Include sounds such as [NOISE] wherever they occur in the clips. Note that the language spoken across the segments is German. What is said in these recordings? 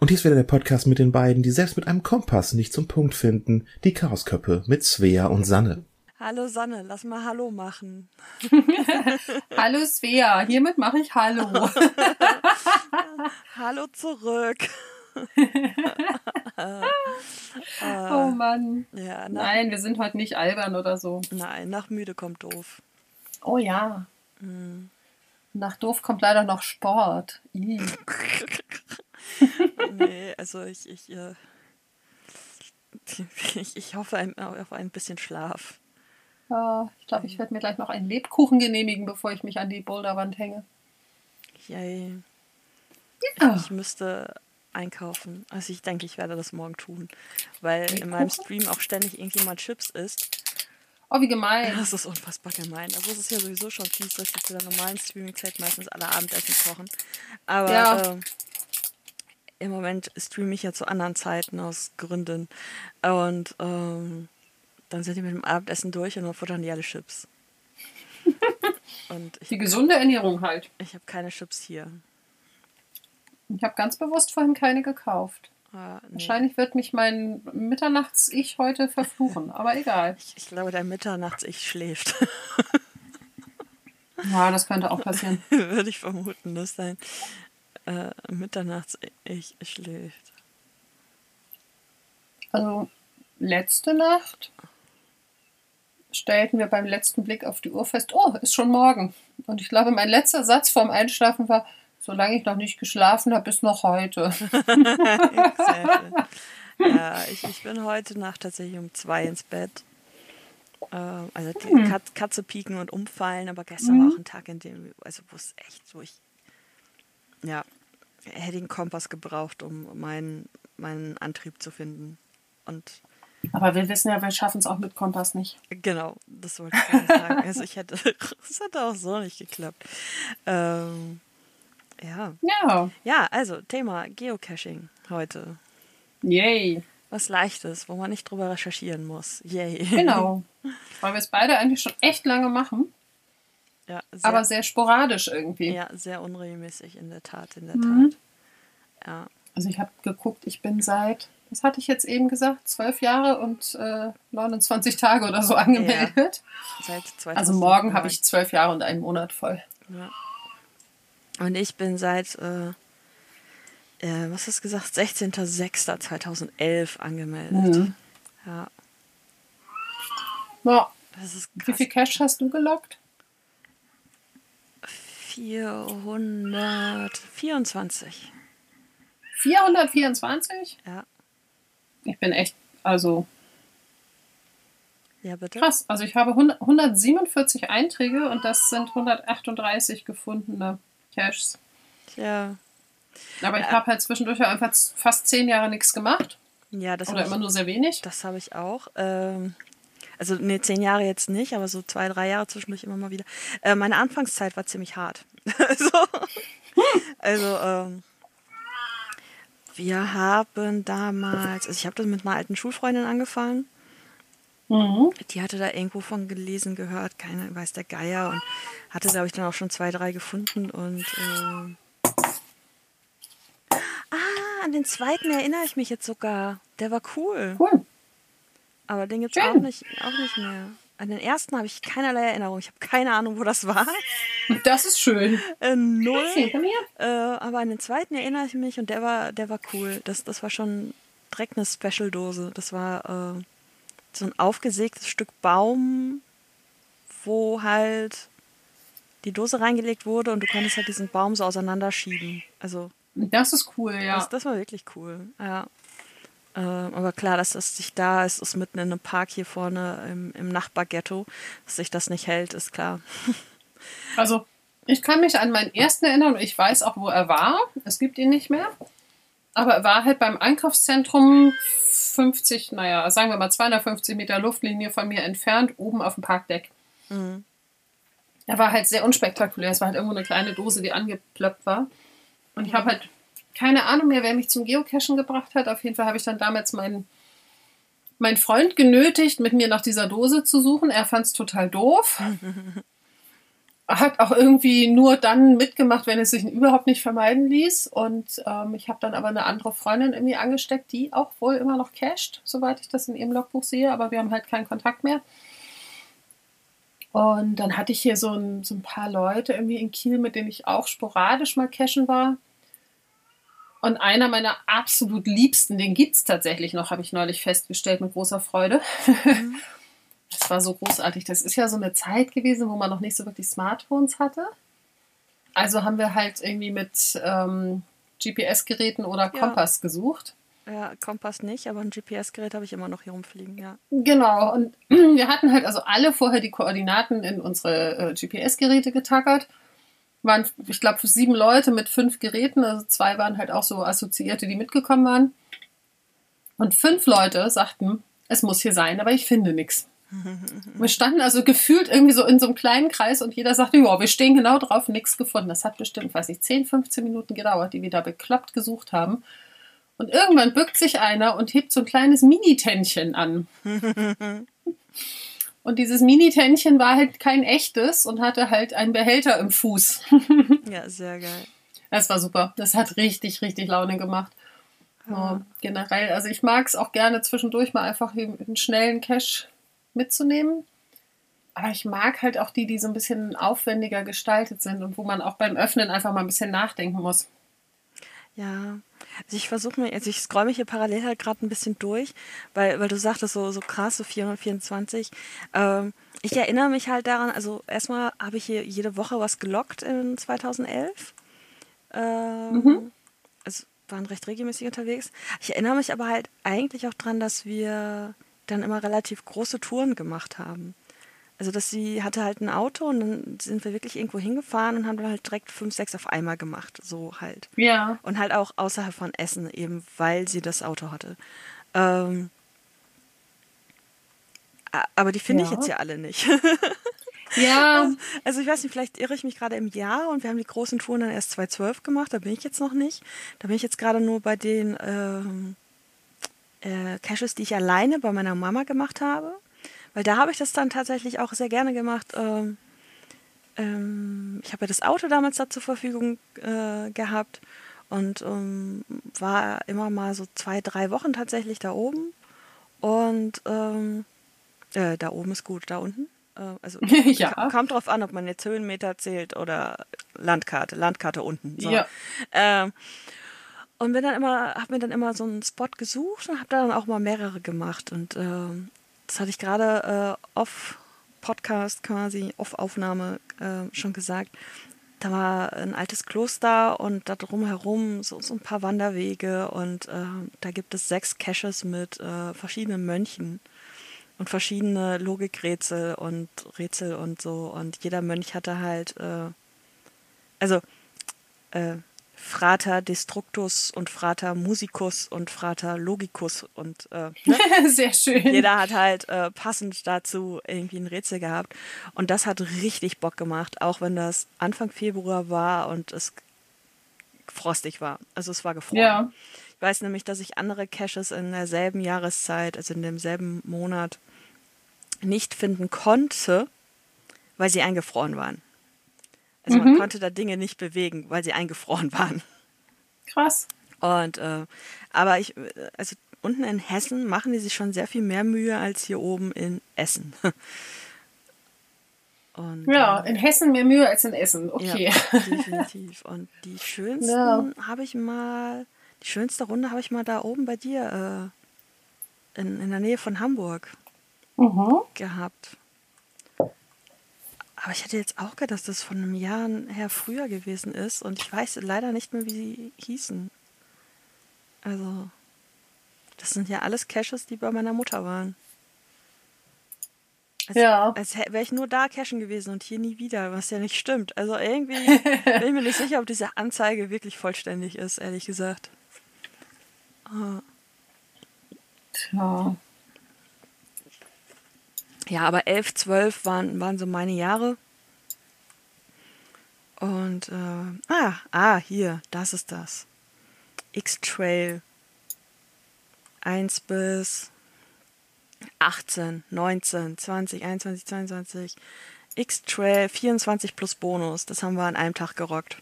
Und hier ist wieder der Podcast mit den beiden, die selbst mit einem Kompass nicht zum Punkt finden. Die Chaosköppe mit Svea und Sanne. Hallo Sanne, lass mal Hallo machen. [LAUGHS] hallo Svea, hiermit mache ich Hallo. [LAUGHS] hallo zurück. [LAUGHS] oh Mann. Ja, Nein, wir sind heute nicht albern oder so. Nein, nach müde kommt doof. Oh ja. Hm. Nach doof kommt leider noch Sport. [LAUGHS] nee, also ich, ich, äh, ich, [LAUGHS] ich hoffe ein, auf ein bisschen Schlaf. Ja, ich glaube, ich werde mir gleich noch einen Lebkuchen genehmigen, bevor ich mich an die Boulderwand hänge. Yay. Ja. Ich müsste einkaufen. Also ich denke, ich werde das morgen tun. Weil Lebkuchen? in meinem Stream auch ständig irgendjemand Chips isst. Oh, wie gemein. Das ist unfassbar gemein. Also es ist ja sowieso schon fies, dass wir zu der normalen Streaming-Zeit meistens alle Abendessen kochen. Aber ja. äh, im Moment streame ich ja zu anderen Zeiten aus Gründen. Und ähm, dann sind die mit dem Abendessen durch und dann futtern die alle Chips. und die gesunde Ernährung halt. Ich habe keine Chips hier. Ich habe ganz bewusst vorhin keine gekauft. Ah, nee. Wahrscheinlich wird mich mein Mitternachts-Ich heute verfluchen, aber egal. Ich, ich glaube, dein Mitternachts-Ich schläft. ja, das könnte auch passieren. [LAUGHS] Würde ich vermuten, dass dein äh, Mitternachts-Ich schläft. Also, letzte Nacht stellten wir beim letzten Blick auf die Uhr fest, oh, ist schon morgen. Und ich glaube, mein letzter Satz vorm Einschlafen war, solange ich noch nicht geschlafen habe, ist noch heute. [LAUGHS] [LAUGHS] ja, ich, ich bin heute Nacht tatsächlich um zwei ins Bett. Äh, also die hm. Katze, pieken und umfallen, aber gestern mhm. war auch ein Tag, in dem, also wo es echt so, ich, ja, hätte den Kompass gebraucht, um meinen, meinen Antrieb zu finden. Und aber wir wissen ja, wir schaffen es auch mit Kompass nicht. Genau, das wollte ich sagen. [LAUGHS] Also ich hätte, [LAUGHS] es hätte auch so nicht geklappt. Ähm, ja. Ja. Ja, also Thema Geocaching heute. Yay. Was leichtes, wo man nicht drüber recherchieren muss. Yay. Genau. [LAUGHS] Weil wir es beide eigentlich schon echt lange machen. Ja, sehr, aber sehr sporadisch irgendwie. Ja, sehr unregelmäßig in der Tat, in der mhm. Tat. Ja. Also ich habe geguckt, ich bin seit, was hatte ich jetzt eben gesagt, zwölf Jahre und äh, 29 Tage oder so angemeldet. Ja. Seit 2000 also morgen habe ich zwölf Jahre und einen Monat voll. Ja. Und ich bin seit, äh, äh, was hast du gesagt, 16.06.2011 angemeldet. Mhm. Ja. ja. Wie viel Cash hast du gelockt? 424. 424? Ja. Ich bin echt, also. Ja, bitte. Krass. Also ich habe 100, 147 Einträge und das sind 138 gefundene Caches. Tja. Aber ich ja. habe halt zwischendurch einfach fast zehn Jahre nichts gemacht. Ja, das Oder immer ich, nur sehr wenig. Das habe ich auch. Ähm, also, ne, zehn Jahre jetzt nicht, aber so zwei, drei Jahre zwischendurch immer mal wieder. Äh, meine Anfangszeit war ziemlich hart. [LAUGHS] also, also ähm, wir haben damals, also ich habe das mit einer alten Schulfreundin angefangen. Mhm. Die hatte da irgendwo von gelesen, gehört, keiner weiß der Geier und hatte, glaube ich, dann auch schon zwei, drei gefunden und äh, Ah, an den zweiten erinnere ich mich jetzt sogar. Der war cool. Cool. Aber den gibt es auch nicht, auch nicht mehr. An den ersten habe ich keinerlei Erinnerung. Ich habe keine Ahnung, wo das war. Das ist schön. [LAUGHS] Äh, null. Äh, aber an den zweiten erinnere ich mich und der war, der war cool. Das, das war schon direkt eine Special-Dose. Das war äh, so ein aufgesägtes Stück Baum, wo halt die Dose reingelegt wurde und du konntest halt diesen Baum so auseinanderschieben. Also. Das ist cool, ja. Das, das war wirklich cool, ja. Äh, aber klar, dass das sich da ist, ist mitten in einem Park hier vorne im, im Nachbarghetto, dass sich das nicht hält, ist klar. [LAUGHS] Also, ich kann mich an meinen ersten erinnern und ich weiß auch, wo er war. Es gibt ihn nicht mehr. Aber er war halt beim Einkaufszentrum 50, naja, sagen wir mal 250 Meter Luftlinie von mir entfernt, oben auf dem Parkdeck. Mhm. Er war halt sehr unspektakulär. Es war halt irgendwo eine kleine Dose, die angeplöppt war. Und ich habe halt keine Ahnung mehr, wer mich zum Geocachen gebracht hat. Auf jeden Fall habe ich dann damals meinen mein Freund genötigt, mit mir nach dieser Dose zu suchen. Er fand es total doof. [LAUGHS] hat auch irgendwie nur dann mitgemacht, wenn es sich überhaupt nicht vermeiden ließ. Und ähm, ich habe dann aber eine andere Freundin irgendwie angesteckt, die auch wohl immer noch casht, soweit ich das in ihrem Logbuch sehe, aber wir haben halt keinen Kontakt mehr. Und dann hatte ich hier so ein, so ein paar Leute irgendwie in Kiel, mit denen ich auch sporadisch mal cashen war. Und einer meiner absolut liebsten, den gibt es tatsächlich noch, habe ich neulich festgestellt mit großer Freude. Mhm. [LAUGHS] Das war so großartig. Das ist ja so eine Zeit gewesen, wo man noch nicht so wirklich Smartphones hatte. Also haben wir halt irgendwie mit ähm, GPS-Geräten oder Kompass ja. gesucht. Ja, Kompass nicht, aber ein GPS-Gerät habe ich immer noch hier rumfliegen, ja. Genau, und [CLEARS THROAT] wir hatten halt also alle vorher die Koordinaten in unsere äh, GPS-Geräte getackert. Waren, ich glaube, sieben Leute mit fünf Geräten, also zwei waren halt auch so Assoziierte, die mitgekommen waren. Und fünf Leute sagten, es muss hier sein, aber ich finde nichts. [LAUGHS] Wir standen also gefühlt irgendwie so in so einem kleinen Kreis und jeder sagte, ja, wir stehen genau drauf, nichts gefunden. Das hat bestimmt, weiß ich, 10, 15 Minuten gedauert, die wir da bekloppt gesucht haben. Und irgendwann bückt sich einer und hebt so ein kleines Mini-Tännchen an. [LAUGHS] und dieses Mini-Tännchen war halt kein echtes und hatte halt einen Behälter im Fuß. [LAUGHS] ja, sehr geil. Das war super. Das hat richtig, richtig Laune gemacht. Ja. generell, also ich mag es auch gerne zwischendurch mal einfach einen schnellen Cash mitzunehmen. Aber ich mag halt auch die, die so ein bisschen aufwendiger gestaltet sind und wo man auch beim Öffnen einfach mal ein bisschen nachdenken muss. Ja, also ich versuche mir, also ich scroll mich hier parallel halt gerade ein bisschen durch, weil, weil du sagtest so, so krass, so 424. Ähm, ich erinnere mich halt daran, also erstmal habe ich hier jede Woche was gelockt in 2011. Ähm, mhm. Also waren recht regelmäßig unterwegs. Ich erinnere mich aber halt eigentlich auch dran, dass wir dann immer relativ große Touren gemacht haben. Also, dass sie hatte halt ein Auto und dann sind wir wirklich irgendwo hingefahren und haben dann halt direkt fünf, sechs auf einmal gemacht. So halt. Ja. Und halt auch außerhalb von Essen, eben weil sie das Auto hatte. Ähm, aber die finde ja. ich jetzt ja alle nicht. ja. [LAUGHS] Also ich weiß nicht, vielleicht irre ich mich gerade im Jahr und wir haben die großen Touren dann erst 2012 gemacht, da bin ich jetzt noch nicht. Da bin ich jetzt gerade nur bei den ähm, äh, Caches, die ich alleine bei meiner Mama gemacht habe. Weil da habe ich das dann tatsächlich auch sehr gerne gemacht. Ähm, ähm, ich habe ja das Auto damals da zur Verfügung äh, gehabt und ähm, war immer mal so zwei, drei Wochen tatsächlich da oben. Und ähm, äh, da oben ist gut, da unten. Äh, also [LAUGHS] ja. kommt drauf an, ob man jetzt Höhenmeter zählt oder Landkarte. Landkarte unten. So. Ja. Ähm, und bin dann immer, habe mir dann immer so einen Spot gesucht und habe da dann auch mal mehrere gemacht. Und äh, das hatte ich gerade äh, off Podcast quasi, off Aufnahme äh, schon gesagt. Da war ein altes Kloster und da drumherum so, so ein paar Wanderwege und äh, da gibt es sechs Caches mit äh, verschiedenen Mönchen und verschiedene Logikrätsel und Rätsel und so und jeder Mönch hatte halt äh, also äh, Frater Destructus und Frater Musicus und Frater Logicus und äh, ne? [LAUGHS] sehr schön. Jeder hat halt äh, passend dazu irgendwie ein Rätsel gehabt und das hat richtig Bock gemacht, auch wenn das Anfang Februar war und es frostig war. Also es war gefroren. Ja. Ich weiß nämlich, dass ich andere Caches in derselben Jahreszeit, also in demselben Monat, nicht finden konnte, weil sie eingefroren waren. Also mhm. man konnte da Dinge nicht bewegen, weil sie eingefroren [LAUGHS] waren. Krass. Und äh, aber ich, also unten in Hessen machen die sich schon sehr viel mehr Mühe als hier oben in Essen. [LAUGHS] Und, ja, äh, in Hessen mehr Mühe als in Essen. Okay. Ja, [LAUGHS] definitiv. Und die schönsten ja. habe ich mal, die schönste Runde habe ich mal da oben bei dir äh, in, in der Nähe von Hamburg mhm. gehabt. Aber ich hätte jetzt auch gedacht, dass das von einem Jahr her früher gewesen ist und ich weiß leider nicht mehr, wie sie hießen. Also, das sind ja alles Caches, die bei meiner Mutter waren. Als, ja. Als wäre ich nur da cashen gewesen und hier nie wieder, was ja nicht stimmt. Also irgendwie [LAUGHS] bin ich mir nicht sicher, ob diese Anzeige wirklich vollständig ist, ehrlich gesagt. Oh. Tja. Ja, aber 11, 12 waren, waren so meine Jahre. Und, äh, ah, ah, hier, das ist das. X-Trail 1 bis 18, 19, 20, 21, 22. X-Trail 24 plus Bonus. Das haben wir an einem Tag gerockt.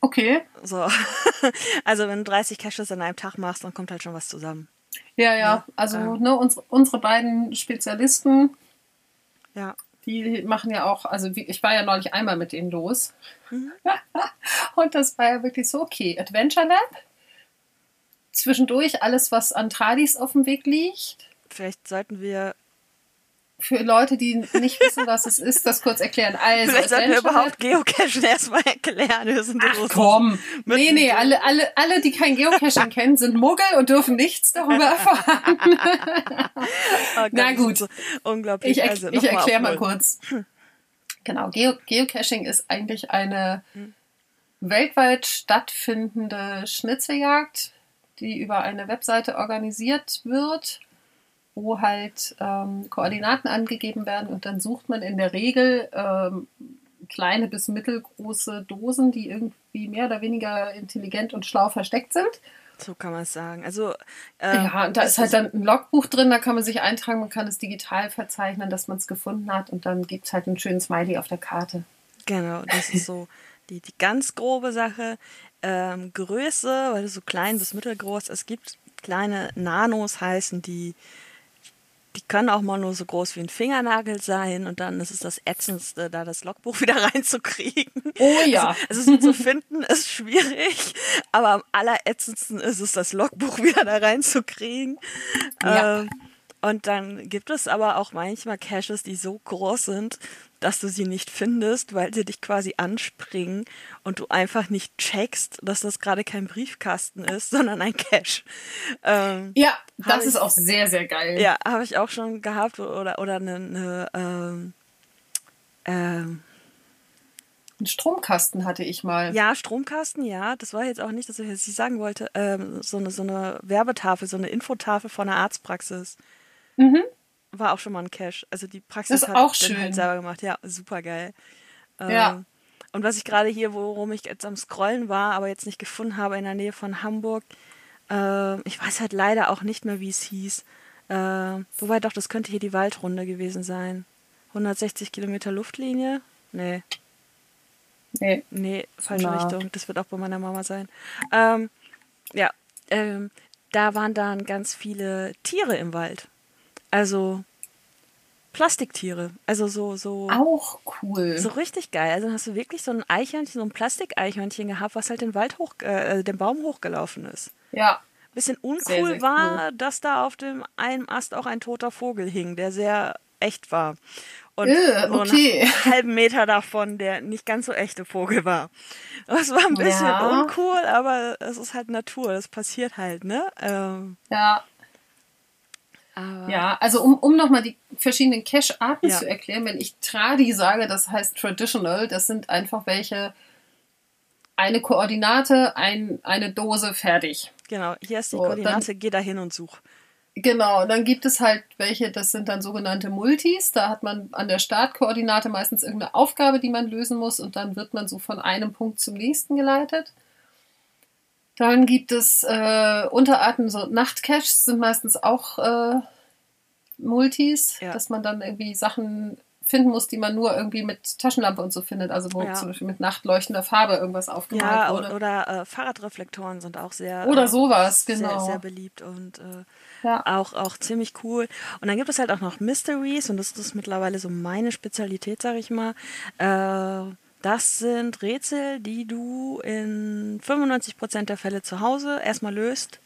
Okay. So. [LAUGHS] Also wenn du 30 Caches an einem Tag machst, dann kommt halt schon was zusammen. Ja, ja. Also ne, unsere, unsere beiden Spezialisten, Ja. die machen ja auch, also wie, ich war ja neulich einmal mit denen los. Mhm. [LAUGHS] Und das war ja wirklich so, okay, Adventure Lab. Zwischendurch alles, was an Tradis auf dem Weg liegt. Vielleicht sollten wir, Für Leute, die nicht wissen, was es ist, das kurz erklären. Also, vielleicht sollten wir überhaupt Geocachen [LAUGHS] erstmal erklären. Wir sind Ach komm. Nee, nee, alle, alle, alle, die kein Geocaching kennen, sind Muggel und dürfen nichts darüber [LAUGHS] erfahren. Oh Gott, [LAUGHS] Na gut. So unglaublich. Ich, also, ich erkläre mal kurz. Genau, Geo Geocaching ist eigentlich eine weltweit stattfindende Schnitzeljagd, die über eine Webseite organisiert wird, wo halt ähm, Koordinaten angegeben werden und dann sucht man in der Regel ähm, kleine bis mittelgroße Dosen, die irgendwie mehr oder weniger intelligent und schlau versteckt sind. So kann man es sagen. Also, ähm, Ja, und da ist halt dann ein Logbuch drin, da kann man sich eintragen, man kann es digital verzeichnen, dass man es gefunden hat und dann gibt es halt einen schönen Smiley auf der Karte. Genau, das ist so [LAUGHS] die, die ganz grobe Sache. Ähm, Größe, weil es so klein bis mittelgroß, es gibt kleine Nanos heißen, die, die können auch mal nur so groß wie ein Fingernagel sein und dann ist es das Ätzendste, da das Logbuch [LAUGHS] wieder reinzukriegen. Oh ja. Also, also zu finden ist schwierig, aber am allerätzendsten ist es, das Logbuch [LAUGHS] wieder da reinzukriegen. Ja. Ähm, und dann gibt es aber auch manchmal Caches, die so groß sind, dass du sie nicht findest, weil sie dich quasi anspringen und du einfach nicht checkst, dass das gerade kein Briefkasten ist, [LAUGHS] sondern ein Cache. Ähm, Ja, das ich- ist auch sehr, sehr geil. ja, habe ich auch schon gehabt oder oder eine, eine ähm, ähm, Einen Stromkasten hatte ich mal. Ja, Stromkasten, ja. Das war jetzt auch nicht, dass ich jetzt nicht sagen wollte. Ähm, so, eine, so eine Werbetafel, so eine Infotafel von einer Arztpraxis. Mhm. War auch schon mal ein Cache. Also die Praxis Das ist hat auch den schön. halt selber gemacht. Ja, super geil. Ähm, Ja. Und was ich gerade hier, worum ich jetzt am Scrollen war, aber jetzt nicht gefunden habe, in der Nähe von Hamburg, ähm, ich weiß halt leider auch nicht mehr, wie es hieß. Ähm, wobei doch, das könnte hier die Waldrunde gewesen sein. 160 Kilometer Luftlinie? Nee. Nee. Nee, falsche Na. Richtung. Das wird auch bei meiner Mama sein. Ähm, ja, ähm, da waren dann ganz viele Tiere im Wald. Also Plastiktiere. Also so, so, Auch cool. so richtig geil. Also dann hast du wirklich so ein Eichhörnchen, so ein Plastikeichhörnchen gehabt, was halt den Wald hoch, äh, den Baum hochgelaufen ist. Ja. Bisschen uncool Sehr, sehr war, dass da auf dem einen Ast auch ein toter Vogel hing, der sehr echt war. Und Äh, nur okay. einen [LAUGHS] halben Meter davon, der nicht ganz so echte Vogel war. Das war ein bisschen Ja. uncool, aber es ist halt Natur, das passiert halt, ne? Ähm, Ja. Aber Ja, also um, um nochmal die verschiedenen Cache-Arten Ja. zu erklären, wenn ich Tradi sage, das heißt Traditional, das sind einfach welche, eine Koordinate, ein, eine Dose, fertig. genau, hier ist die So, Koordinate, geh da hin und such. Genau, dann gibt es halt welche, das sind dann sogenannte Multis. Da hat man an der Startkoordinate meistens irgendeine Aufgabe, die man lösen muss und dann wird man so von einem Punkt zum nächsten geleitet. Dann gibt es äh, Unterarten, so Nachtcaches sind meistens auch äh, Multis, Ja. dass man dann irgendwie Sachen finden muss, die man nur irgendwie mit Taschenlampe und so findet. Also wo Ja. zum Beispiel mit nachtleuchtender Farbe irgendwas aufgemalt Ja, wurde. oder, äh, Fahrradreflektoren sind auch sehr, Oder äh, sowas, genau. sehr, sehr beliebt und äh, Ja. auch, auch ziemlich cool. Und dann gibt es halt auch noch Mysteries und das ist mittlerweile so meine Spezialität, sag ich mal. Das sind Rätsel, die du in 95% der Fälle zu Hause erstmal löst,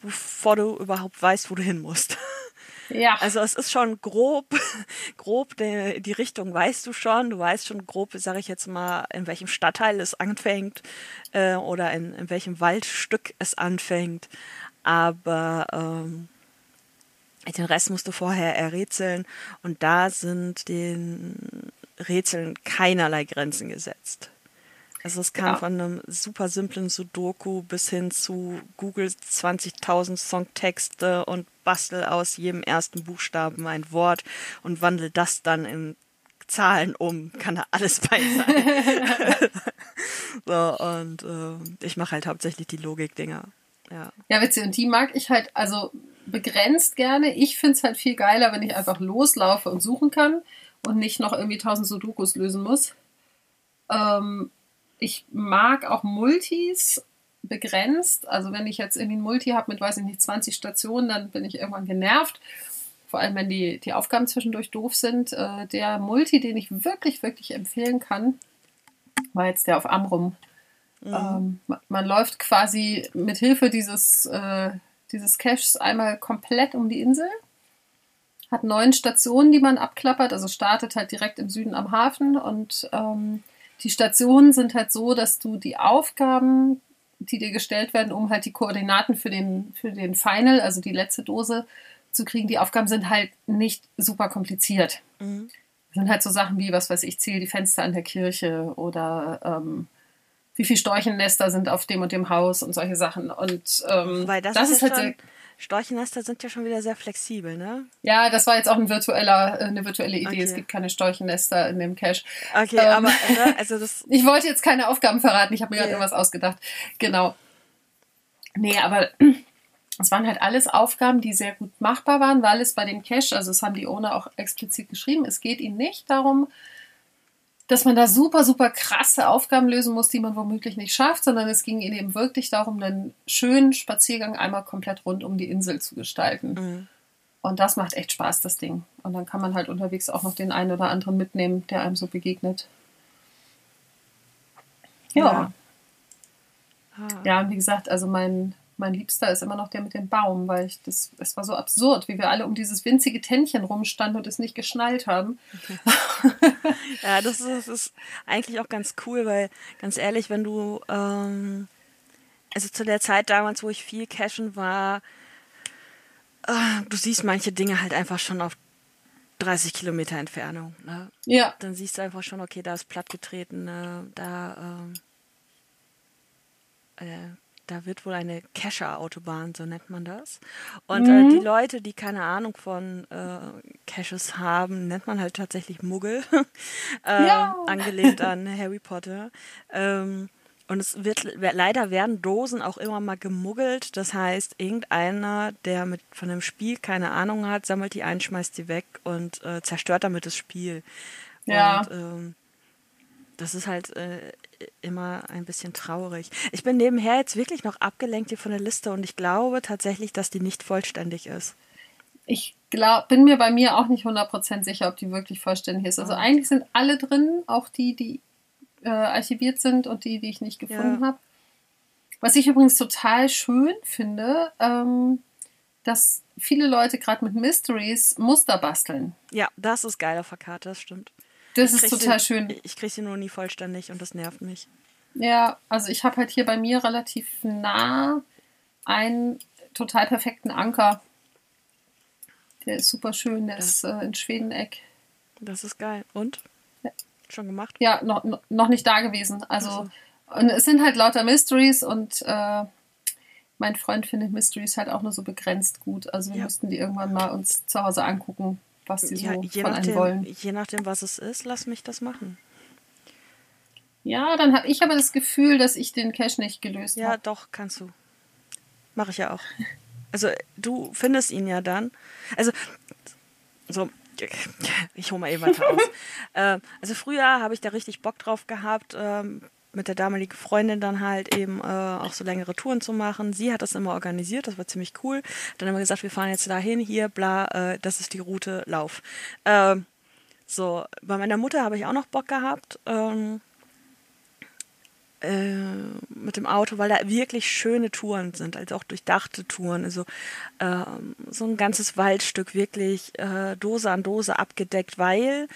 bevor du überhaupt weißt, wo du hin musst. [LAUGHS] ja. Also es ist schon grob, [LAUGHS] grob die, die Richtung weißt du schon. Du weißt schon grob, sage ich jetzt mal, in welchem Stadtteil es anfängt äh, oder in, in welchem Waldstück es anfängt. Aber ähm, den Rest musst du vorher errätseln und da sind den Rätseln keinerlei Grenzen gesetzt. Also es kann Ja. von einem super simplen Sudoku bis hin zu Google 20.000 Songtexte und bastel aus jedem ersten Buchstaben ein Wort und wandel das dann in Zahlen um. Kann da alles bei sein. [LAUGHS] so, und äh, ich mache halt hauptsächlich die Logik-Dinger. Ja. Ja, witzig. Und die mag ich halt, also begrenzt gerne. Ich finde es halt viel geiler, wenn ich einfach loslaufe und suchen kann und nicht noch irgendwie tausend Sudokus lösen muss. Ähm, ich mag auch Multis begrenzt. Also wenn ich jetzt irgendwie ein Multi habe mit, weiß ich nicht, 20 Stationen, dann bin ich irgendwann genervt. Vor allem, wenn die, die Aufgaben zwischendurch doof sind. Äh, der Multi, den ich wirklich, wirklich empfehlen kann, war jetzt der auf Amrum. Mhm. Ähm, man, man, läuft quasi mit Hilfe dieses, äh, dieses Caches einmal komplett um die Insel. Hat neun Stationen, die man abklappert, also startet halt direkt im Süden am Hafen und ähm, die Stationen sind halt so, dass du die Aufgaben, die dir gestellt werden, um halt die Koordinaten für den, für den Final, also die letzte Dose, zu kriegen, die Aufgaben sind halt nicht super kompliziert. Mhm. Das sind halt so Sachen wie, was weiß ich, zähle die Fenster an der Kirche oder ähm, wie viele Storchennester sind auf dem und dem Haus und solche Sachen. Und ähm, das, das ist, ist halt schon, Storchennester sind ja schon wieder sehr flexibel, ne? Ja, das war jetzt auch ein virtueller, äh, eine virtuelle Idee. Okay. Es gibt keine Storchennester in dem Cache. Okay, ähm, aber ne, also das. [LAUGHS] ich wollte jetzt keine Aufgaben verraten, ich habe mir yeah. gerade irgendwas ausgedacht. Genau. Nee, aber [CLEARS THROAT] es waren halt alles Aufgaben, die sehr gut machbar waren, weil es bei dem Cache, also das haben die ohne auch explizit geschrieben, es geht ihnen nicht darum, dass man da super, super krasse Aufgaben lösen muss, die man womöglich nicht schafft, sondern es ging ihnen eben wirklich darum, einen schönen Spaziergang einmal komplett rund um die Insel zu gestalten. Mhm. Und das macht echt Spaß, das Ding. Und dann kann man halt unterwegs auch noch den einen oder anderen mitnehmen, der einem so begegnet. Ja. Ja, ah. ja und wie gesagt, also mein, mein Liebster ist immer noch der mit dem Baum, weil ich das, es war so absurd, wie wir alle um dieses winzige Tännchen rumstanden und es nicht geschnallt haben. [LAUGHS] ja, das ist, das ist, eigentlich auch ganz cool, weil ganz ehrlich, wenn du, ähm, also zu der Zeit damals, wo ich viel cashen war, äh, du siehst manche Dinge halt einfach schon auf 30 Kilometer Entfernung. Ne? Ja. Dann siehst du einfach schon, okay, da ist plattgetreten, ne? da ähm, äh, da wird wohl eine Cacher-Autobahn, so nennt man das. Und mhm. äh, die Leute, die keine Ahnung von äh, Caches haben, nennt man halt tatsächlich Muggel, [LAUGHS] äh, ja. angelehnt [LAUGHS] an Harry Potter. Ähm, und es wird leider werden Dosen auch immer mal gemuggelt. Das heißt, irgendeiner, der mit von dem Spiel keine Ahnung hat, sammelt die ein, schmeißt die weg und äh, zerstört damit das Spiel. Ja. Und ähm, das ist halt äh, immer ein bisschen traurig. Ich bin nebenher jetzt wirklich noch abgelenkt hier von der Liste und ich glaube tatsächlich, dass die nicht vollständig ist. Ich glaub, bin mir bei mir auch nicht 100% sicher, ob die wirklich vollständig ist. Also eigentlich sind alle drin, auch die, die äh, archiviert sind und die, die ich nicht gefunden ja. habe. Was ich übrigens total schön finde, ähm, dass viele Leute gerade mit Mysteries Muster basteln. Ja, das ist geil auf der Karte, das stimmt. Das ist total sie, schön. Ich kriege sie nur nie vollständig und das nervt mich. Ja, also ich habe halt hier bei mir relativ nah einen total perfekten Anker. Der ist super schön, der ja. ist äh, in Schwedeneck. Das ist geil. Und? Ja. Schon gemacht? Ja, noch, noch nicht da gewesen. Also, und es sind halt lauter Mysteries und äh, mein Freund findet Mysteries halt auch nur so begrenzt gut. Also wir ja. mussten die irgendwann mal uns zu Hause angucken was sie ja, so je von nachdem, wollen. Je nachdem, was es ist, lass mich das machen. Ja, dann habe ich aber das Gefühl, dass ich den Cache nicht gelöst habe. Ja, hab. doch, kannst du. Mache ich ja auch. Also, du findest ihn ja dann. Also, so, ich hole mal eben weiter aus. [LAUGHS] äh, also, früher habe ich da richtig Bock drauf gehabt. Ähm, mit der damaligen Freundin dann halt eben äh, auch so längere Touren zu machen. Sie hat das immer organisiert, das war ziemlich cool. Dann haben wir gesagt, wir fahren jetzt dahin, hier, bla, äh, das ist die Route, Lauf. Ähm, so, bei meiner Mutter habe ich auch noch Bock gehabt. Ähm, äh, mit dem Auto, weil da wirklich schöne Touren sind, also auch durchdachte Touren. Also äh, so ein ganzes Waldstück wirklich äh, Dose an Dose abgedeckt, weil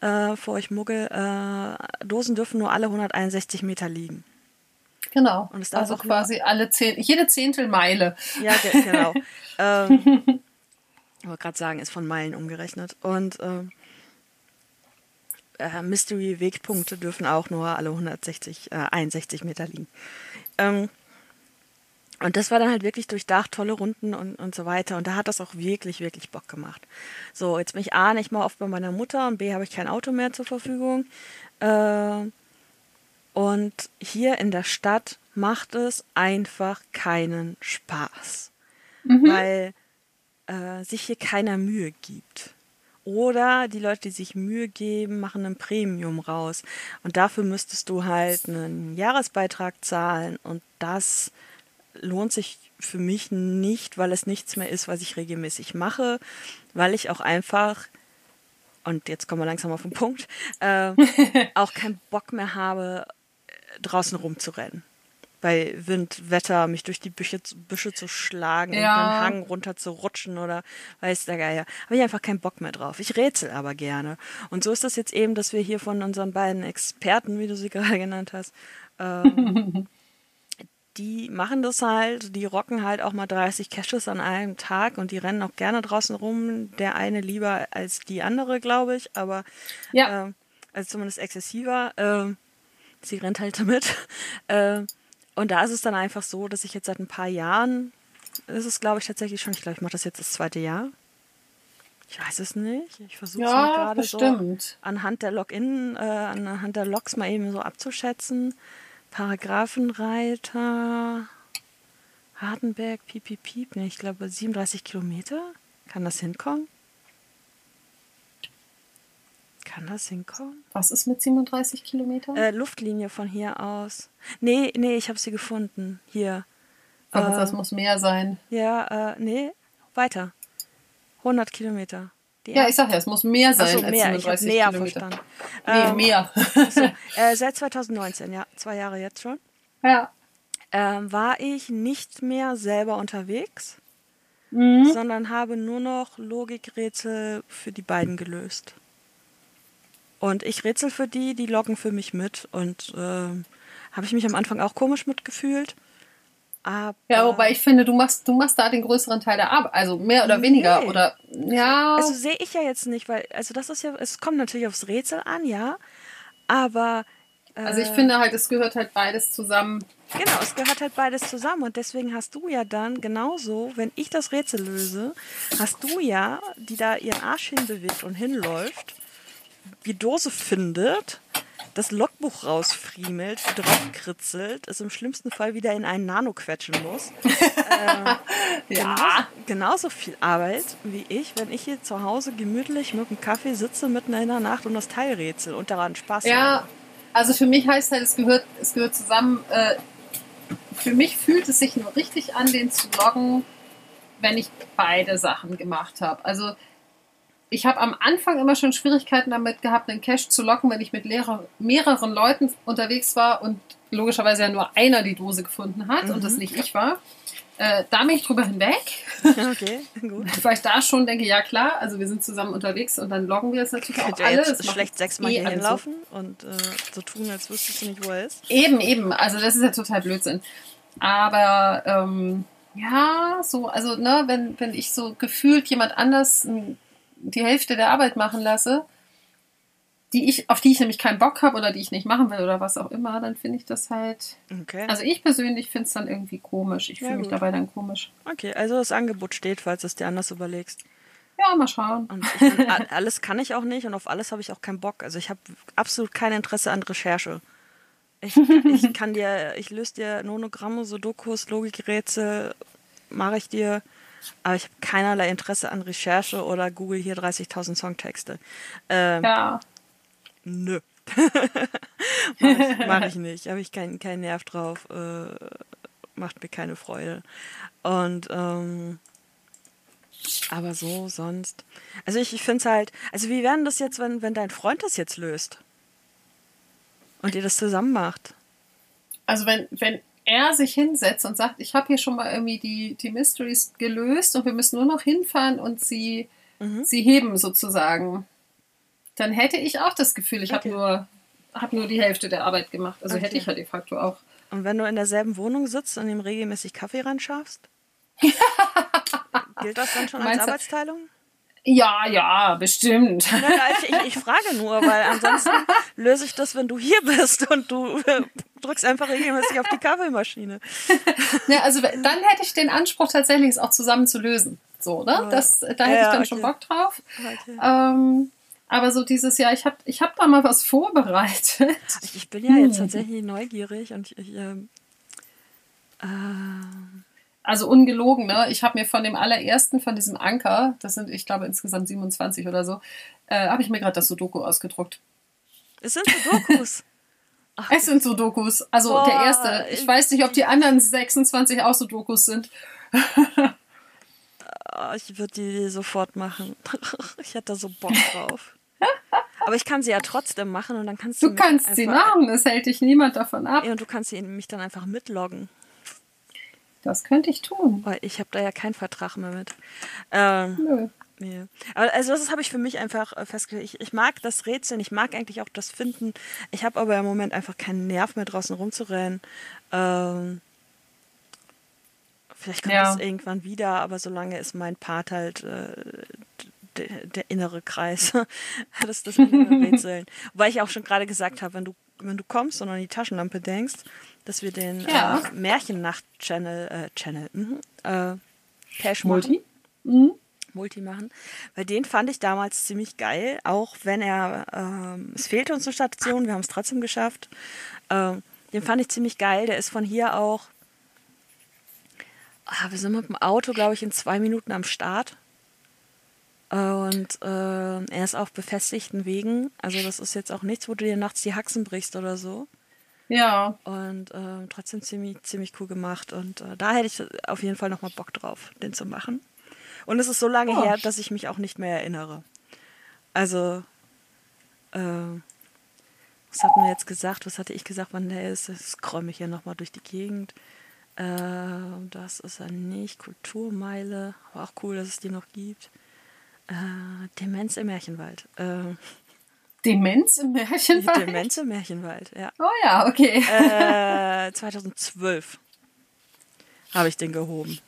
äh, vor euch Muggel, äh, Dosen dürfen nur alle 161 Meter liegen. Genau. Und es also quasi alle zehn, jede Zehntelmeile. Ja, genau. [LAUGHS] ähm, ich wollte gerade sagen, ist von Meilen umgerechnet. Und ähm, äh, Mystery-Wegpunkte dürfen auch nur alle 160, äh, 61 Meter liegen. Ähm, und das war dann halt wirklich durchdacht, tolle Runden und, und so weiter. Und da hat das auch wirklich, wirklich Bock gemacht. So, jetzt bin ich A, nicht mal oft bei meiner Mutter und B, habe ich kein Auto mehr zur Verfügung. Äh, und hier in der Stadt macht es einfach keinen Spaß. Mhm. Weil äh, sich hier keiner Mühe gibt. Oder die Leute, die sich Mühe geben, machen ein Premium raus. Und dafür müsstest du halt einen Jahresbeitrag zahlen. Und das lohnt sich für mich nicht, weil es nichts mehr ist, was ich regelmäßig mache, weil ich auch einfach, und jetzt kommen wir langsam auf den Punkt, äh, [LAUGHS] auch keinen Bock mehr habe, draußen rumzurennen bei Wind, Wetter, mich durch die Büsche, Büsche zu schlagen, ja. den Hang runter zu rutschen oder weiß der Geier. Habe ich einfach keinen Bock mehr drauf. Ich rätsel aber gerne. Und so ist das jetzt eben, dass wir hier von unseren beiden Experten, wie du sie [LAUGHS] gerade genannt hast, ähm, [LAUGHS] die machen das halt, die rocken halt auch mal 30 Caches an einem Tag und die rennen auch gerne draußen rum. Der eine lieber als die andere, glaube ich, aber ja. äh, also zumindest exzessiver. Äh, sie rennt halt damit. [LAUGHS] Äh, und da ist es dann einfach so, dass ich jetzt seit ein paar Jahren, ist es glaube ich tatsächlich schon, ich glaube, ich mache das jetzt das zweite Jahr. Ich weiß es nicht. Ich versuche es ja, gerade so anhand der Login, äh, anhand der Logs mal eben so abzuschätzen. Paragraphenreiter, Hardenberg, piep, piep, piep. Nee, ich glaube 37 Kilometer. Kann das hinkommen? Kann das hinkommen? Was ist mit 37 Kilometern? Äh, Luftlinie von hier aus. Nee, nee, ich habe sie gefunden. Hier. Aber äh, das muss mehr sein. Ja, äh, nee, weiter. 100 Kilometer. Ja, ich sag ja, es muss mehr sein so, als mehr. 37 ich Kilometer. verstanden. Nee, ähm, mehr. so, [LAUGHS] äh, seit 2019, ja, zwei Jahre jetzt schon. Ja. Ähm, war ich nicht mehr selber unterwegs, mhm. sondern habe nur noch Logikrätsel für die beiden gelöst. Und ich rätsel für die, die loggen für mich mit. Und äh, habe ich mich am Anfang auch komisch mitgefühlt. Aber ja, wobei ich finde, du machst, du machst da den größeren Teil der Arbeit, also mehr oder weniger, nee. oder ja. Also sehe ich ja jetzt nicht, weil, also das ist ja, es kommt natürlich aufs Rätsel an, ja, aber. Äh, also ich finde halt, es gehört halt beides zusammen. Genau, es gehört halt beides zusammen und deswegen hast du ja dann genauso, wenn ich das Rätsel löse, hast du ja, die da ihren Arsch hinbewegt und hinläuft, die Dose findet, das Logbuch rausfriemelt, draufkritzelt, es im schlimmsten Fall wieder in einen Nano quetschen muss. [LAUGHS] äh, ja. Genauso, genauso, viel Arbeit wie ich, wenn ich hier zu Hause gemütlich mit einem Kaffee sitze mitten in der Nacht und das Teil rätsel und daran Spaß ja, habe. also für mich heißt halt, es gehört, es gehört zusammen. Äh, für mich fühlt es sich nur richtig an, den zu loggen, wenn ich beide Sachen gemacht habe. Also ich habe am Anfang immer schon Schwierigkeiten damit gehabt, einen Cash zu locken, wenn ich mit Lehrer, mehreren Leuten unterwegs war und logischerweise ja nur einer die Dose gefunden hat mhm. und das mhm. nicht ich war. Äh, da bin ich drüber hinweg. [LAUGHS] Okay, gut. Weil ich da schon denke, ja klar, also wir sind zusammen unterwegs und dann loggen wir es natürlich auch alle. Jetzt schlecht sechsmal eh hier hinlaufen so. und äh, so tun, als wüsstest du nicht, wo er ist. Eben, eben. Also das ist ja total Blödsinn. Aber ähm, ja, so, also ne, wenn, wenn ich so gefühlt jemand anders ein die Hälfte der Arbeit machen lasse, die ich, auf die ich nämlich keinen Bock habe oder die ich nicht machen will oder was auch immer, dann finde ich das halt. Okay. Also ich persönlich finde es dann irgendwie komisch. Ich ja, fühle mich dabei dann komisch. Okay, also das Angebot steht, falls du es dir anders überlegst. Ja, mal schauen. Und ich, alles kann ich auch nicht und auf alles habe ich auch keinen Bock. Also ich habe absolut kein Interesse an Recherche. Ich, ich [LAUGHS] kann dir, ich löse dir Nonogramme, Sudokus, Logikrätsel, mache ich dir aber ich habe keinerlei Interesse an Recherche oder Google hier 30.000 Songtexte. Ähm, ja. Nö. [LAUGHS] Mache ich, mach ich, nicht. Habe ich keinen kein Nerv drauf. Äh, macht mir keine Freude. Und ähm, aber so sonst. Also ich, ich finde es halt. Also wie wäre das jetzt, wenn, wenn dein Freund das jetzt löst? Und ihr das zusammen macht? Also wenn, wenn er sich hinsetzt und sagt, ich habe hier schon mal irgendwie die, die Mysteries gelöst und wir müssen nur noch hinfahren und sie, mhm. sie heben sozusagen, dann hätte ich auch das Gefühl, ich okay. habe nur, hab nur die Hälfte der Arbeit gemacht. Also okay. hätte ich ja de facto auch. Und wenn du in derselben Wohnung sitzt und ihm regelmäßig Kaffee ran schaffst? [LAUGHS] Gilt das dann schon als Arbeitsteilung? Ja, ja, bestimmt. Ja, ich, ich, ich, frage nur, weil ansonsten [LAUGHS] löse ich das, wenn du hier bist und du äh, drückst einfach regelmäßig auf die Kaffeemaschine. [LAUGHS] Ja, also dann hätte ich den Anspruch tatsächlich, es auch zusammen zu lösen. So, ne? Das, da hätte ja, ich dann okay. schon Bock drauf. Okay. Ähm, aber so dieses Jahr, ich habe ich hab da mal was vorbereitet. Ich bin ja jetzt tatsächlich neugierig und ich, ich ähm, äh, also ungelogen, ne? Ich habe mir von dem allerersten, von diesem Anker, das sind, ich glaube, insgesamt 27 oder so, äh, habe ich mir gerade das Sudoku ausgedruckt. Es sind Sudokus. Ach, [LAUGHS] es sind Sudokus. Also boah, der erste. Ich weiß nicht, ob die anderen 26 auch Sudokus sind. Ah, ich würde die sofort machen. [LAUGHS] ich hätte da so Bock drauf. Aber ich kann sie ja trotzdem machen und dann kannst du. Du kannst sie machen, es hält dich niemand davon ab. Ja, und du kannst sie mich dann einfach mitloggen. Das könnte ich tun. Weil ich habe da ja keinen Vertrag mehr mit. Ähm, Nö. Nee. Aber also das habe ich für mich einfach äh, festgelegt. Ich, ich, mag das Rätseln, ich mag eigentlich auch das Finden. Ich habe aber im Moment einfach keinen Nerv mehr draußen rumzurennen. Ähm, vielleicht kommt ja. das irgendwann wieder, aber solange ist mein Part halt äh, der, der, innere Kreis. [LAUGHS] das ist das Rätseln. [LAUGHS] Wobei ich auch schon gerade gesagt habe, wenn du, wenn du kommst und an die Taschenlampe denkst, dass wir den ja. äh, Märchennacht-Channel, äh, Channel, mh, äh, Cash Multi. Mhm Multi machen. Weil den fand ich damals ziemlich geil, auch wenn er, ähm, es fehlte uns eine Station, wir haben es trotzdem geschafft. Ähm, den fand ich ziemlich geil. Der ist von hier auch, ah, wir sind mit dem Auto, glaube ich, in zwei Minuten am Start. Und äh, er ist auf befestigten Wegen. Also das ist jetzt auch nichts, wo du dir nachts die Haxen brichst oder so. Ja. Und äh, trotzdem ziemlich, ziemlich cool gemacht. Und äh, da hätte ich auf jeden Fall nochmal Bock drauf, den zu machen. Und es ist so lange oh. her, dass ich mich auch nicht mehr erinnere. Also, äh, was hatten wir jetzt gesagt? Was hatte ich gesagt, wann der ist? Das scroll mich hier nochmal durch die Gegend. Äh, das ist er nicht. Kulturmeile. Aber auch cool, dass es die noch gibt. Äh, Demenz im Märchenwald. Demenz im Märchenwald? Demenz im Märchenwald, ja. Oh ja, okay. Äh, 2012 habe ich den gehoben.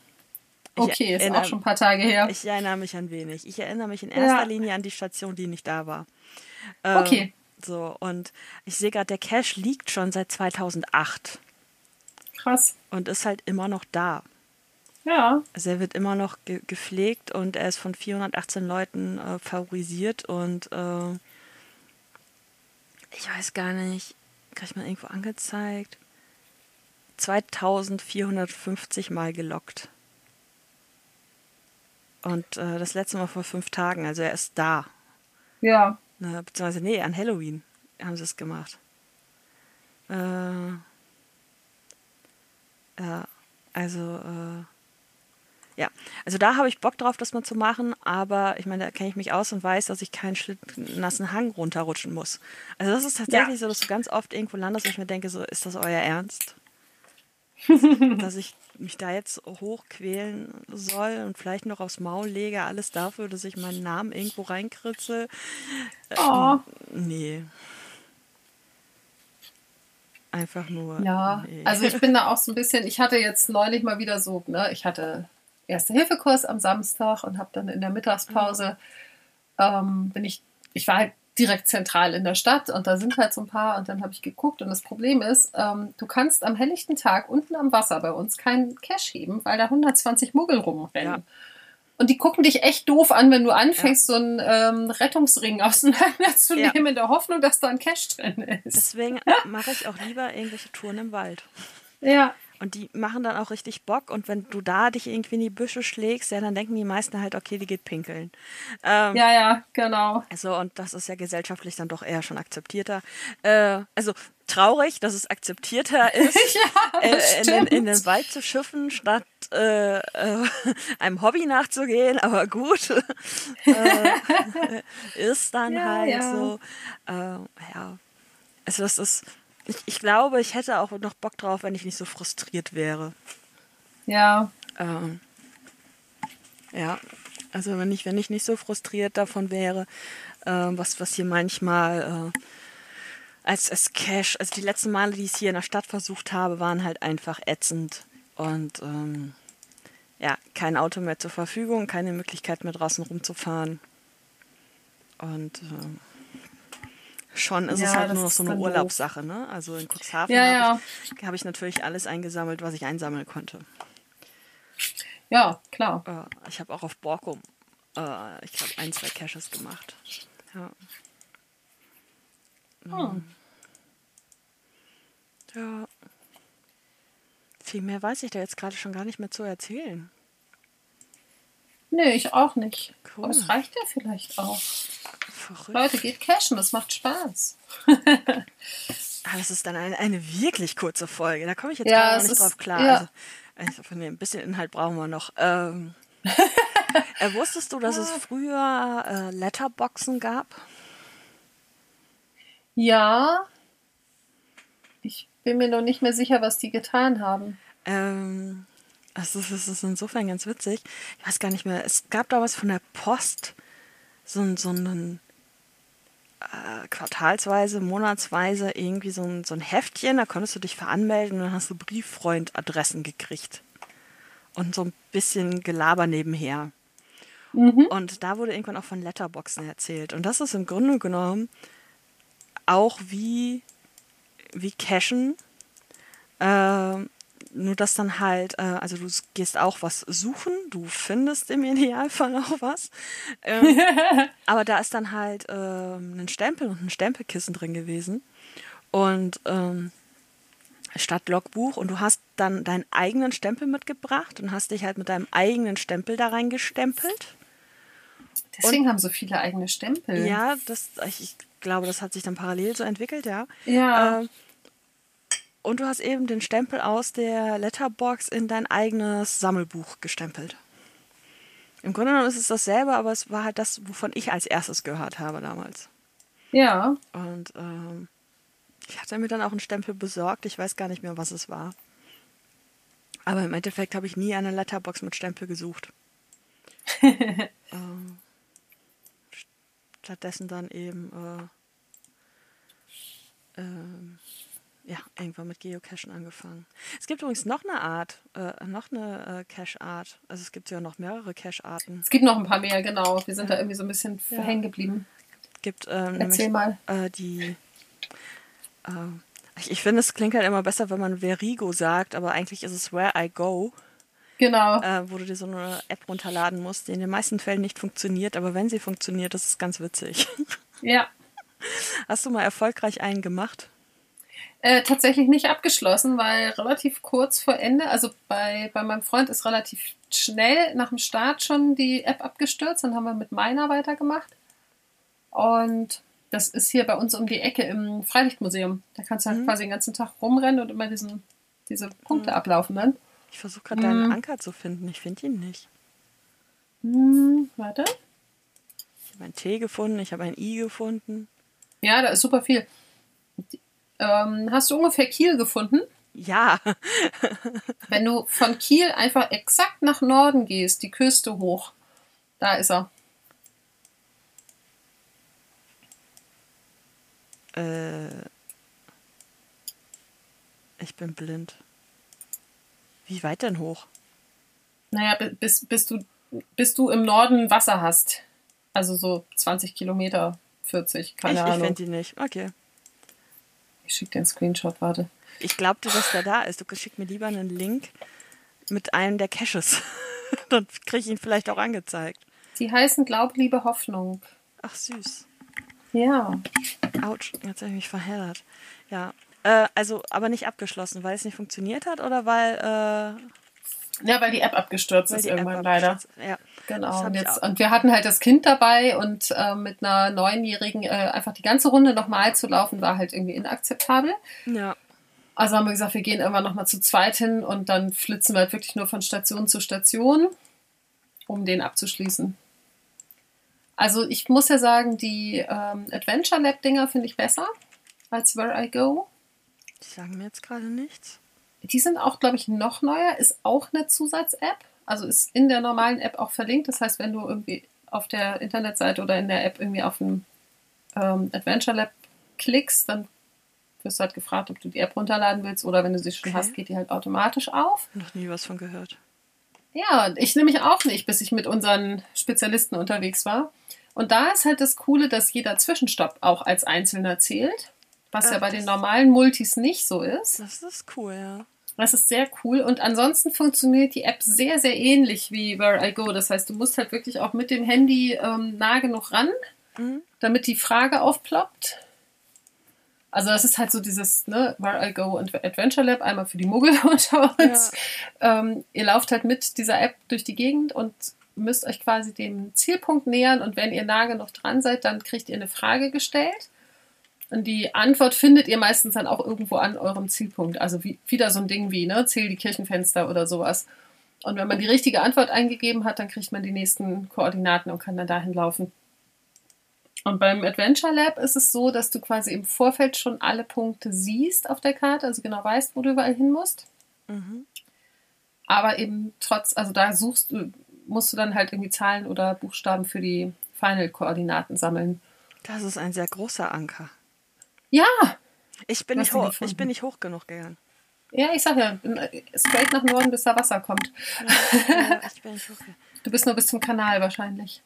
Okay, ist erinnere, auch schon ein paar Tage her. Ich erinnere mich ein wenig. Ich erinnere mich in erster ja. Linie an die Station, die nicht da war. Ähm, okay. So, und ich sehe gerade, der Cache liegt schon seit 2008. Krass. Und ist halt immer noch da. Ja. Also er wird immer noch ge gepflegt und er ist von 418 Leuten äh, favorisiert und äh, ich weiß gar nicht, kriege ich mal irgendwo angezeigt? 2450 Mal gelockt. Und äh, das letzte Mal vor fünf Tagen, also er ist da. Ja. Ne, beziehungsweise, nee, an Halloween haben sie es gemacht. Äh, ja, also, äh, ja, also da habe ich Bock drauf, das mal zu machen, aber ich meine, da kenne ich mich aus und weiß, dass ich keinen nassen Hang runterrutschen muss. Also das ist tatsächlich ja. so, dass du ganz oft irgendwo landest und ich mir denke, so, ist das euer Ernst? [LAUGHS] dass ich mich da jetzt hochquälen soll und vielleicht noch aufs Maul lege, alles dafür, dass ich meinen Namen irgendwo reinkritze. Oh. nee. Einfach nur. Ja, nee. also ich bin da auch so ein bisschen, ich hatte jetzt neulich mal wieder so, ne, ich hatte Erste-Hilfe-Kurs am Samstag und habe dann in der Mittagspause, ähm, bin ich, ich war halt direkt zentral in der Stadt und da sind halt so ein paar und dann habe ich geguckt und das Problem ist, ähm, du kannst am helllichten Tag unten am Wasser bei uns keinen Cash heben, weil da 120 Muggel rumrennen. Ja. Und die gucken dich echt doof an, wenn du anfängst, ja. so einen ähm, Rettungsring [LAUGHS] auseinanderzunehmen, ja. in der Hoffnung, dass da ein Cash drin ist. Deswegen [LAUGHS] mache ich auch lieber irgendwelche Touren im Wald. Ja. Und die machen dann auch richtig Bock. Und wenn du da dich irgendwie in die Büsche schlägst, ja, dann denken die meisten halt, okay, die geht pinkeln. Ähm, ja, ja, genau. Also, und das ist ja gesellschaftlich dann doch eher schon akzeptierter. Äh, also traurig, dass es akzeptierter [LAUGHS] ist, ja, äh, in, den, in, den, Wald zu schiffen, statt äh, äh, [LAUGHS] einem Hobby nachzugehen. Aber gut, [LAUGHS] äh, ist dann ja, halt ja. so. Äh, ja, also das ist ich, ich glaube, ich hätte auch noch Bock drauf, wenn ich nicht so frustriert wäre. Ja. Ähm, ja, also wenn ich, wenn ich nicht so frustriert davon wäre, äh, was, was hier manchmal äh, als, als Cash, also die letzten Male, die ich es hier in der Stadt versucht habe, waren halt einfach ätzend. Und ähm, ja, kein Auto mehr zur Verfügung, keine Möglichkeit mehr draußen rumzufahren. Und ähm, Schon ist ja, es halt nur noch so eine Urlaubssache, ne? Also in Cuxhaven ja, habe ich, hab ich, natürlich alles eingesammelt, was ich einsammeln konnte. Ja, klar. Äh, ich habe auch auf Borkum, äh, ich glaube, ein, zwei Caches gemacht. Ja. Hm. Ja. Viel mehr weiß ich da jetzt gerade schon gar nicht mehr zu erzählen. Nee, ich auch nicht. Cool. Aber es reicht ja vielleicht auch. Verrückt. Leute, geht cashen, das macht Spaß. Ah, das ist dann eine, eine wirklich kurze Folge. Da komme ich jetzt Ja, es nicht ist- drauf klar. ja. Also, also von dem- ein bisschen Inhalt brauchen wir noch. Ähm, [LAUGHS] äh, wusstest du, dass es früher äh, Letterboxen gab? Ja. Ich bin mir noch nicht mehr sicher, was die getan haben. Ähm, das, ist, das ist insofern ganz witzig. Ich weiß gar nicht mehr. Es gab da was von der Post, so, ein- so einen äh, quartalsweise, monatsweise irgendwie so ein, so ein Heftchen. Da konntest du dich veranmelden und dann hast du Brieffreundadressen gekriegt. Und so ein bisschen Gelaber nebenher. Und da wurde irgendwann auch von Letterboxen erzählt. Und das ist im Grunde genommen auch wie, wie Cashen. Ähm, nur dass dann halt, äh, also du gehst auch was suchen, du findest im Idealfall auch was. Ähm, [LAUGHS] aber da ist dann halt ähm, ein Stempel und ein Stempelkissen drin gewesen. Und ähm, statt Logbuch und du hast dann deinen eigenen Stempel mitgebracht und hast dich halt mit deinem eigenen Stempel da reingestempelt. Deswegen haben so viele eigene Stempel. Ja, das, ich, ich glaube, das hat sich dann parallel so entwickelt, ja. Ja. Ähm, und du hast eben den Stempel aus der Letterbox in dein eigenes Sammelbuch gestempelt. Im Grunde genommen ist es dasselbe, aber es war halt das, wovon ich als erstes gehört habe damals. ja. Und ähm, ich hatte mir dann auch einen Stempel besorgt. Ich weiß gar nicht mehr, was es war. Aber im Endeffekt habe ich nie eine Letterbox mit Stempel gesucht. [LAUGHS] ähm, stattdessen dann eben äh, ähm, ja, irgendwann mit Geocachen angefangen. Es gibt übrigens noch eine Art, äh, noch eine äh, Cache-Art. Also es gibt ja noch mehrere Cache-Arten. Es gibt noch ein paar mehr, genau. Wir sind da irgendwie so ein bisschen Ja. hängen geblieben. gibt ähm, Erzähl nämlich mal. Äh, die. ähm, ich ich finde, es klingt halt immer besser, wenn man Verigo sagt, aber eigentlich ist es Where I Go, Genau. äh, wo du dir so eine App runterladen musst, die in den meisten Fällen nicht funktioniert, aber wenn sie funktioniert, das ist ganz witzig. Ja. [LAUGHS] Hast du mal erfolgreich einen gemacht? Äh, tatsächlich nicht abgeschlossen, weil relativ kurz vor Ende, also bei, bei meinem Freund ist relativ schnell nach dem Start schon die App abgestürzt. Dann haben wir mit meiner weitergemacht. Und das ist hier bei uns um die Ecke im Freilichtmuseum. Da kannst du halt Mhm. quasi den ganzen Tag rumrennen und immer diesen, diese Punkte ablaufen dann. Ich versuche gerade deinen Mhm. Anker zu finden. Ich finde ihn nicht. Hm, warte. Ich habe ein T gefunden, ich habe ein I gefunden. Ja, da ist super viel. Die- Ähm, hast du ungefähr Kiel gefunden? Ja, [LAUGHS] Wenn du von Kiel einfach exakt nach Norden gehst, die Küste hoch, da ist er. äh, ich bin blind. Wie weit denn hoch? Naja, bi- bis, bis, du, bis du im Norden Wasser hast. Also so 20 Kilometer, 40, keine ich ich Ahnung. finde ihn nicht. Okay. Ich schicke dir einen Screenshot, warte. Ich glaubte, dass der da ist. Du schick mir lieber einen Link mit einem der Caches. [LAUGHS] Dann kriege ich ihn vielleicht auch angezeigt. Die heißen Glaub, Liebe, Hoffnung. Ach, süß. Ja. Autsch, jetzt habe ich mich verheddert. Ja. Äh, also, aber nicht abgeschlossen, weil es nicht funktioniert hat oder weil, äh, Ja, weil die App abgestürzt ist irgendwann App leider. abgestürzt ist? Ja. Genau. Und, jetzt, und wir hatten halt das Kind dabei und äh, mit einer Neunjährigen äh, einfach die ganze Runde nochmal zu laufen, war halt irgendwie inakzeptabel. Ja. Also haben wir gesagt, wir gehen immer noch mal zu zweit hin und dann flitzen wir halt wirklich nur von Station zu Station, um den abzuschließen. Also ich muss ja sagen, die ähm, Adventure Lab Dinger finde ich besser als Where I Go. Die sagen mir jetzt gerade nichts. Die sind auch, glaube ich, noch neuer, ist auch eine Zusatz-App. Also ist in der normalen App auch verlinkt. Das heißt, wenn du irgendwie auf der Internetseite oder in der App irgendwie auf ein ähm, Adventure Lab klickst, dann wirst du halt gefragt, ob du die App runterladen willst oder wenn du sie schon Okay. hast, geht die halt automatisch auf. Noch nie was von gehört. Ja, ich nämlich auch nicht, bis ich mit unseren Spezialisten unterwegs war. Und da ist halt das Coole, dass jeder Zwischenstopp auch als einzelner zählt, was ja Ach, bei den normalen Multis nicht so ist. Das ist cool, ja. Das ist sehr cool. Und ansonsten funktioniert die App sehr, sehr ähnlich wie Where I Go. Das heißt, du musst halt wirklich auch mit dem Handy ähm, nah genug ran, Mhm. damit die Frage aufploppt. Also das ist halt so dieses, ne, Where I Go Adventure Lab, einmal für die Muggel [LAUGHS] unter uns. Ja. Ähm, ihr lauft halt mit dieser App durch die Gegend und müsst euch quasi dem Zielpunkt nähern und wenn ihr nah genug dran seid, dann kriegt ihr eine Frage gestellt. Und die Antwort findet ihr meistens dann auch irgendwo an eurem Zielpunkt. Also wie, wieder so ein Ding wie, ne, zähl die Kirchenfenster oder sowas. Und wenn man die richtige Antwort eingegeben hat, dann kriegt man die nächsten Koordinaten und kann dann dahin laufen. Und beim Adventure Lab ist es so, dass du quasi im Vorfeld schon alle Punkte siehst auf der Karte, also genau weißt, wo du überall hin musst. Mhm. Aber eben trotz, also da suchst du, musst du dann halt irgendwie Zahlen oder Buchstaben für die Final-Koordinaten sammeln. Das ist ein sehr großer Anker. Ja! Ich bin, nicht hoch, ich bin nicht hoch genug gegangen. Ja, ich sag ja, straight nach Norden, bis da Wasser kommt. Ja, ich bin nicht hoch. [LAUGHS] Du bist nur bis zum Kanal wahrscheinlich.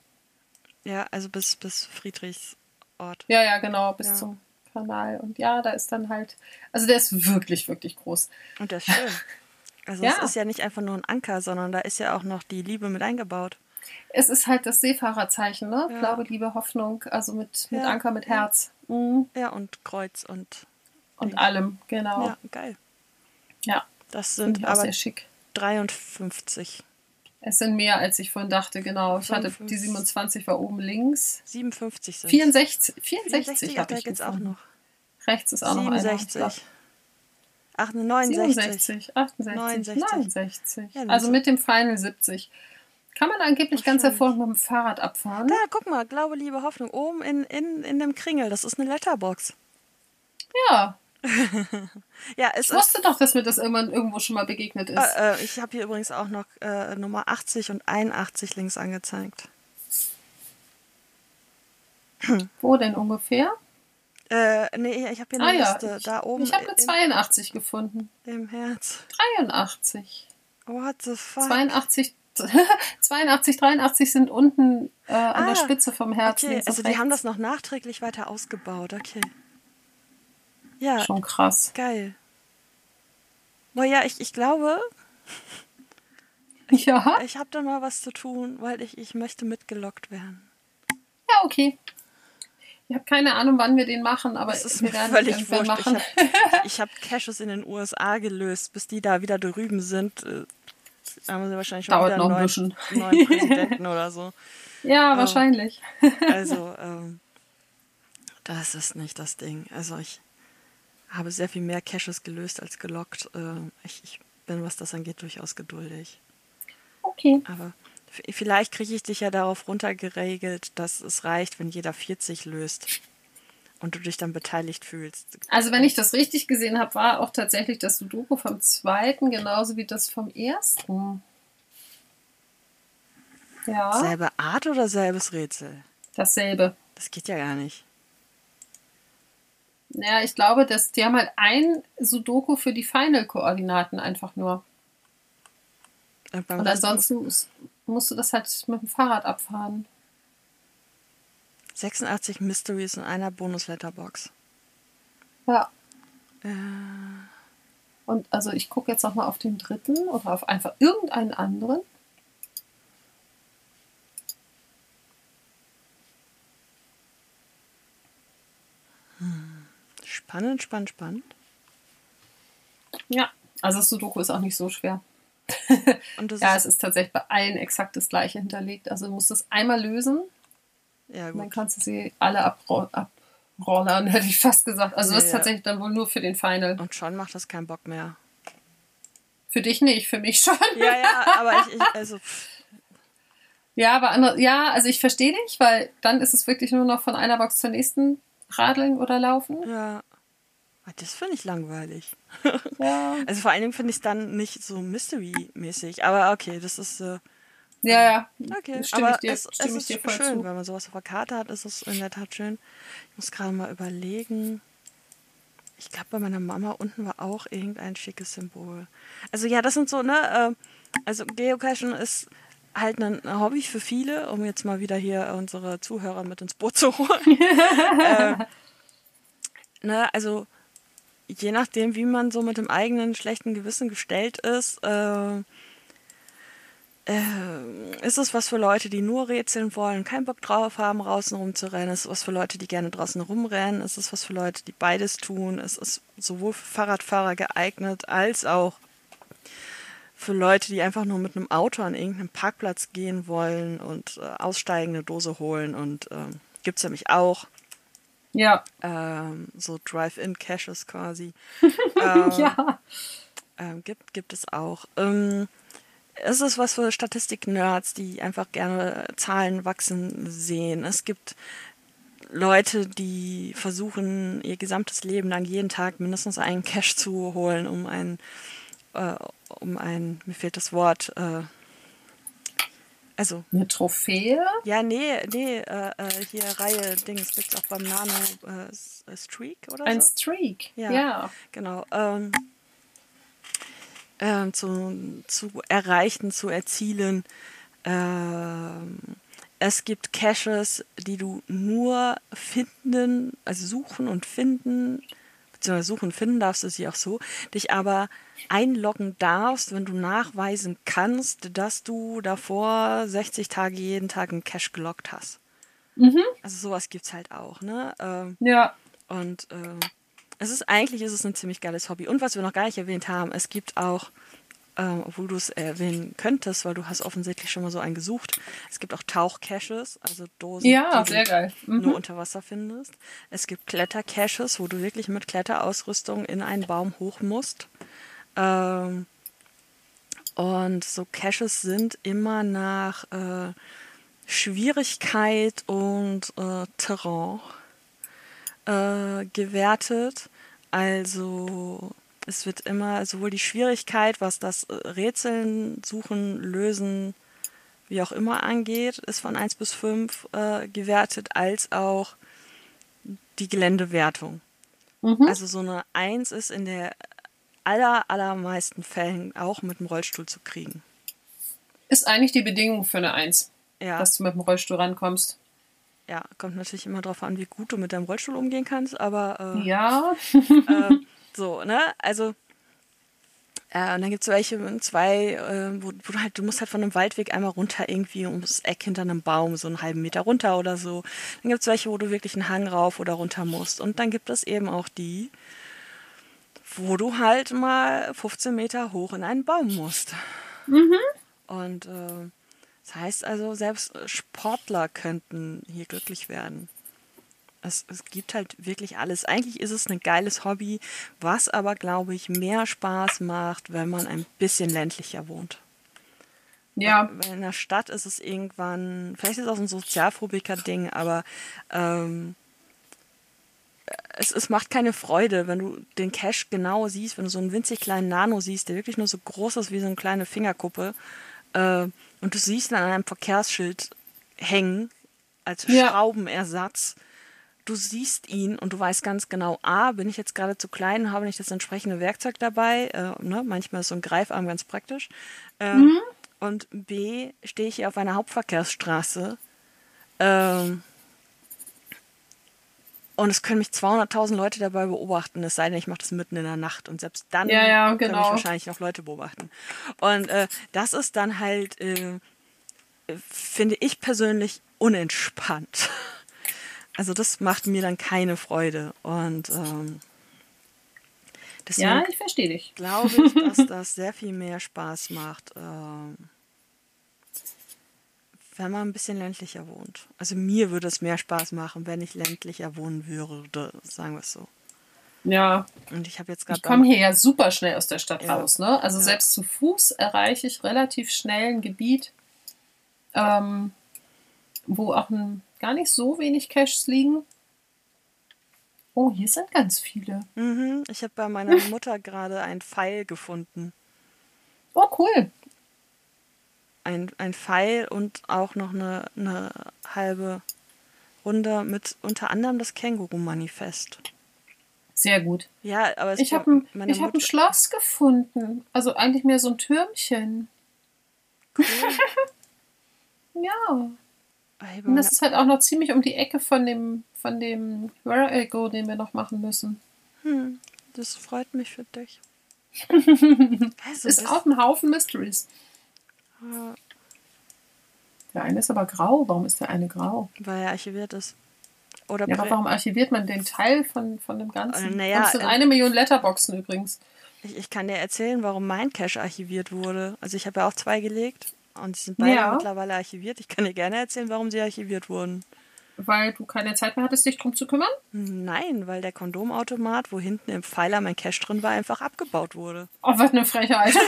Ja, also bis, bis Friedrichsort. Ja, ja, genau, bis ja. zum Kanal. Und ja, da ist dann halt, also der ist wirklich, wirklich groß. Und der ist schön. [LAUGHS] Also ja. es ist ja nicht einfach nur ein Anker, sondern da ist ja auch noch die Liebe mit eingebaut. Es ist halt das Seefahrerzeichen, ne? Ja. Glaube, Liebe, Hoffnung, also mit, mit ja. Anker, mit Herz. Mhm. Ja, und Kreuz und. Und allem, genau. Ja, geil. Ja. Das sind aber sehr schick. 53 es sind mehr, als ich vorhin dachte, genau. Ich 55. hatte die 27 war oben links. 57 sind 64, 64, 64 habe ich jetzt auch noch. Rechts ist auch 67. noch einer. Ach, 69. 67, 68, 69. 69. Ja, also mit dem Final 70. Kann man angeblich ganz hervorragend mit dem Fahrrad abfahren. Da, guck mal, Glaube, Liebe, Hoffnung. Oben in, in, in dem Kringel, das ist eine Letterbox. Ja, [LAUGHS] ja, es ich wusste doch, dass mir das irgendwann irgendwo schon mal begegnet ist. Äh, äh, ich habe hier übrigens auch noch äh, Nummer 80 und 81 links angezeigt. Wo denn ungefähr? Äh, nee, ich habe hier eine ah, Liste. Ja. Ich, da oben. Ich habe eine 82 gefunden. Im Herz. 83. What the fuck? 82, [LAUGHS] 82, 83 sind unten äh, an ah, der Spitze vom Herzen. Okay, also die haben das noch nachträglich weiter ausgebaut. Okay. Ja. Schon krass. Geil. Boah, ja, ich, ich glaube. [LAUGHS] Ja. Ich habe da mal was zu tun, weil ich, ich möchte mitgelockt werden. Ja, okay. Ich habe keine Ahnung, wann wir den machen, aber es ist mir völlig wurscht. Machen. [LAUGHS] Ich habe hab Caches in den USA gelöst, bis die da wieder drüben sind. Äh, haben sie wahrscheinlich schon Dauert wieder einen neuen, neuen [LAUGHS] Präsidenten oder so. Ja, ähm, wahrscheinlich. Also, ähm, das ist nicht das Ding. Also ich habe sehr viel mehr Caches gelöst als gelockt. Äh, ich, ich bin, was das angeht, durchaus geduldig. Okay. Aber vielleicht kriege ich dich ja darauf runtergeregelt, dass es reicht, wenn jeder 40 löst und du dich dann beteiligt fühlst. Also wenn ich das richtig gesehen habe, war auch tatsächlich das Sudoku vom zweiten genauso wie das vom ersten. Ja. Selbe Art oder selbes Rätsel? Dasselbe. Das geht ja gar nicht. Naja, ich glaube, dass die haben halt ein Sudoku für die Final-Koordinaten einfach nur. Und ansonsten musst du das halt mit dem Fahrrad abfahren. 86 Mysteries in einer Bonus-Letterbox. Ja. Äh. Und also ich gucke jetzt nochmal auf den dritten oder auf einfach irgendeinen anderen. Spannend, spannend, spannend. Ja, also das Sudoku ist auch nicht so schwer. [LAUGHS] ja, es ist tatsächlich bei allen exakt das gleiche hinterlegt. Also du musst es einmal lösen. Ja, dann kannst du sie alle abrollern, [LAUGHS] hätte ich fast gesagt. Also das ist tatsächlich dann wohl nur für den Final. Und schon macht das keinen Bock mehr. Für dich nicht, für mich [LAUGHS] schon. Ja, ja, aber ich, ich also. Ja, aber andere, ja, also ich verstehe dich, weil dann ist es wirklich nur noch von einer Box zur nächsten radeln oder laufen. Ja. Ah, das finde ich langweilig. Ja. [LAUGHS] Also vor allen Dingen finde ich es dann nicht so Mystery-mäßig. Aber okay, das ist. Äh, ja, ja. Okay, aber dir, es, es ist schön, zu. wenn man sowas auf der Karte hat, ist es in der Tat schön. Ich muss gerade mal überlegen. Ich glaube, bei meiner Mama unten war auch irgendein schickes Symbol. Also ja, das sind so, ne, äh, also Geocachen ist halt ein Hobby für viele, um jetzt mal wieder hier unsere Zuhörer mit ins Boot zu holen. [LAUGHS] äh, ne, also je nachdem, wie man so mit dem eigenen schlechten Gewissen gestellt ist, äh, äh, ist es was für Leute, die nur rätseln wollen, keinen Bock drauf haben, draußen rumzurennen? Ist es was für Leute, die gerne draußen rumrennen? Ist es was für Leute, die beides tun? Es ist sowohl für Fahrradfahrer geeignet, als auch für Leute, die einfach nur mit einem Auto an irgendeinen Parkplatz gehen wollen und äh, aussteigen, eine Dose holen. Und ähm, gibt es nämlich auch. Ja. Ähm, so Drive-In-Caches quasi. [LAUGHS] ähm, ja. Ähm, gibt, gibt es auch. Ähm, es ist was für Statistik-Nerds, die einfach gerne Zahlen wachsen sehen. Es gibt Leute, die versuchen, ihr gesamtes Leben lang jeden Tag mindestens einen Cash zu holen, um ein, äh, um ein, mir fehlt das Wort, äh, also. Eine Trophäe? Ja, nee, nee, äh, äh hier Reihe Dings gibt es auch beim Nano äh, Streak oder Ein so. Ein Streak, ja. ja. Genau. Ähm, äh, zu, zu erreichen, zu erzielen. Ähm, es gibt Caches, die du nur finden, also suchen und finden, beziehungsweise suchen und finden darfst du sie auch so, dich aber einloggen darfst, wenn du nachweisen kannst, dass du davor 60 Tage jeden Tag einen Cache gelockt hast. Mhm. Also sowas gibt es halt auch, ne? Ähm, ja. Und äh, es ist eigentlich ist es ein ziemlich geiles Hobby. Und was wir noch gar nicht erwähnt haben, es gibt auch, ähm, obwohl du es erwähnen könntest, weil du hast offensichtlich schon mal so einen gesucht, es gibt auch Tauchcaches, also Dosen, ja, die du. Mhm. nur unter Wasser findest. Es gibt Klettercaches, wo du wirklich mit Kletterausrüstung in einen Baum hoch musst. Ähm, und so Caches sind immer nach äh, Schwierigkeit und äh, Terrain äh, gewertet. Also es wird immer sowohl die Schwierigkeit, was das äh, Rätseln, Suchen, Lösen, wie auch immer angeht, ist von 1 bis 5 äh, gewertet, als auch die Geländewertung. Mhm. Also so eine 1 ist in der aller, allermeisten Fällen auch mit dem Rollstuhl zu kriegen. Ist eigentlich die Bedingung für eine 1, ja. dass du mit dem Rollstuhl rankommst. Ja, kommt natürlich immer darauf an, wie gut du mit deinem Rollstuhl umgehen kannst, aber. Äh, ja. äh, [LAUGHS] so, ne? Also. Äh, und dann gibt es welche, zwei, äh, wo, wo, du halt, du musst halt von einem Waldweg einmal runter irgendwie ums Eck hinter einem Baum, so einen halben Meter runter oder so. Dann gibt es welche, wo du wirklich einen Hang rauf oder runter musst. Und dann gibt es eben auch die, wo du halt mal 15 Meter hoch in einen Baum musst. Mhm. Und äh, das heißt also, selbst Sportler könnten hier glücklich werden. Es, es gibt halt wirklich alles. Eigentlich ist es ein geiles Hobby, was aber, glaube ich, mehr Spaß macht, wenn man ein bisschen ländlicher wohnt. Ja. Weil in der Stadt ist es irgendwann, vielleicht ist es auch ein Sozialphobiker-Ding, aber ähm, es, es macht keine Freude, wenn du den Cash genau siehst, wenn du so einen winzig kleinen Nano siehst, der wirklich nur so groß ist wie so eine kleine Fingerkuppe, äh, und du siehst ihn an einem Verkehrsschild hängen als ja. Schraubenersatz. Du siehst ihn und du weißt ganz genau, A, bin ich jetzt gerade zu klein und habe nicht das entsprechende Werkzeug dabei. Äh, ne? Manchmal ist so ein Greifarm ganz praktisch. Äh, mhm. Und B, stehe ich hier auf einer Hauptverkehrsstraße. Ähm, und es können mich 200.000 Leute dabei beobachten, es sei denn, ich mache das mitten in der Nacht. Und selbst dann ja, ja, genau. können mich wahrscheinlich noch Leute beobachten. Und äh, das ist dann halt, äh, finde ich persönlich, unentspannt. [LAUGHS] Also das macht mir dann keine Freude. Und ähm, deswegen ja, ich verstehe dich. Glaube ich, dass [LAUGHS] das sehr viel mehr Spaß macht. Ähm, wenn man ein bisschen ländlicher wohnt. Also mir würde es mehr Spaß machen, wenn ich ländlicher wohnen würde, sagen wir es so. Ja. Und ich habe jetzt gerade. Ich komme hier ja super schnell aus der Stadt ja. raus, ne? Also ja. selbst zu Fuß erreiche ich relativ schnell ein Gebiet, ähm, wo auch ein, gar nicht so wenig Caches liegen. Oh, hier sind ganz viele. Mhm, ich habe bei meiner [LAUGHS] Mutter gerade einen Pfeil gefunden. Oh, cool ein, ein Pfeil und auch noch eine, eine halbe Runde mit unter anderem das Känguru-Manifest. Sehr gut. Ja, aber ich habe ein, ich hab ein Schloss gefunden. Also eigentlich mehr so ein Türmchen. Cool. [LAUGHS] ja. Und das ist halt auch noch ziemlich um die Ecke von dem, von dem Where I Go, den wir noch machen müssen. Hm, das freut mich für dich. [LAUGHS] also, ist auch ein Haufen Mysteries. Der eine ist aber grau. Warum ist der eine grau? Weil er archiviert ist. Oder Ja, aber warum archiviert man den Teil von, von dem Ganzen? Äh, naja, das sind äh, eine Million Letterboxen übrigens. ich, ich kann dir erzählen, warum mein Cache archiviert wurde. Also ich habe ja auch zwei gelegt und die sind beide Ja. mittlerweile archiviert. Ich kann dir gerne erzählen, warum sie archiviert wurden. Weil du keine Zeit mehr hattest, dich drum zu kümmern? Nein, weil der Kondomautomat, wo hinten im Pfeiler mein Cache drin war, einfach abgebaut wurde. Oh, was eine Frechheit. [LAUGHS]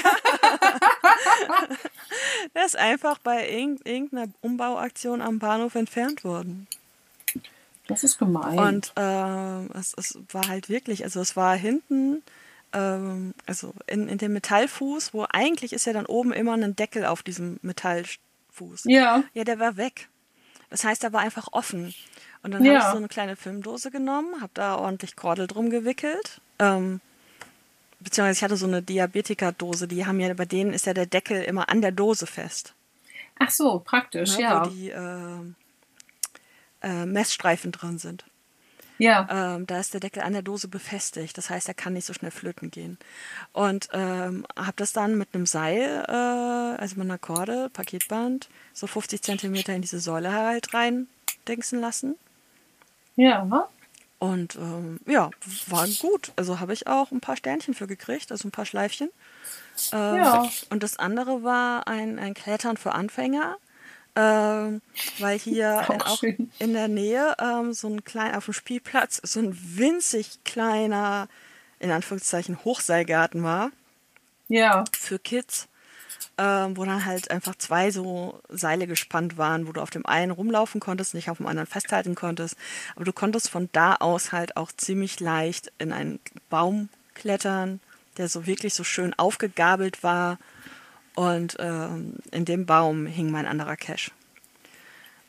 Der ist einfach bei irgend- irgendeiner Umbauaktion am Bahnhof entfernt worden. Das ist gemein. Und ähm, es, es war halt wirklich, also es war hinten, ähm, also in, in dem Metallfuß, wo eigentlich ist ja dann oben immer ein Deckel auf diesem Metallfuß. ja. Ja, der war weg. Das heißt, er war einfach offen. Und dann Ja. habe ich so eine kleine Filmdose genommen, habe da ordentlich Kordel drum gewickelt. Ähm, beziehungsweise ich hatte so eine Diabetikerdose, die haben ja, bei denen ist ja der Deckel immer an der Dose fest. Ach so, praktisch, ne, ja. Wo die äh, äh, Messstreifen drin sind. Ja. Ähm, da ist der Deckel an der Dose befestigt. Das heißt, er kann nicht so schnell flöten gehen. Und ähm, habe das dann mit einem Seil, äh, also mit einer Korde, Paketband, so 50 Zentimeter in diese Säule halt rein dingsen lassen. Ja. Und ähm, ja, war gut. Also habe ich auch ein paar Sternchen für gekriegt, also ein paar Schleifchen. Ähm, Ja. Und das andere war ein, ein Klettern für Anfänger. Ähm, weil hier [LAUGHS] Auch in, auch in der Nähe ähm, so ein klein auf dem Spielplatz so ein winzig kleiner, in Anführungszeichen, Hochseilgarten war Ja. für Kids, ähm, wo dann halt einfach zwei so Seile gespannt waren, wo du auf dem einen rumlaufen konntest, nicht auf dem anderen festhalten konntest. Aber du konntest von da aus halt auch ziemlich leicht in einen Baum klettern, der so wirklich so schön aufgegabelt war. Und ähm, in dem Baum hing mein anderer Cache.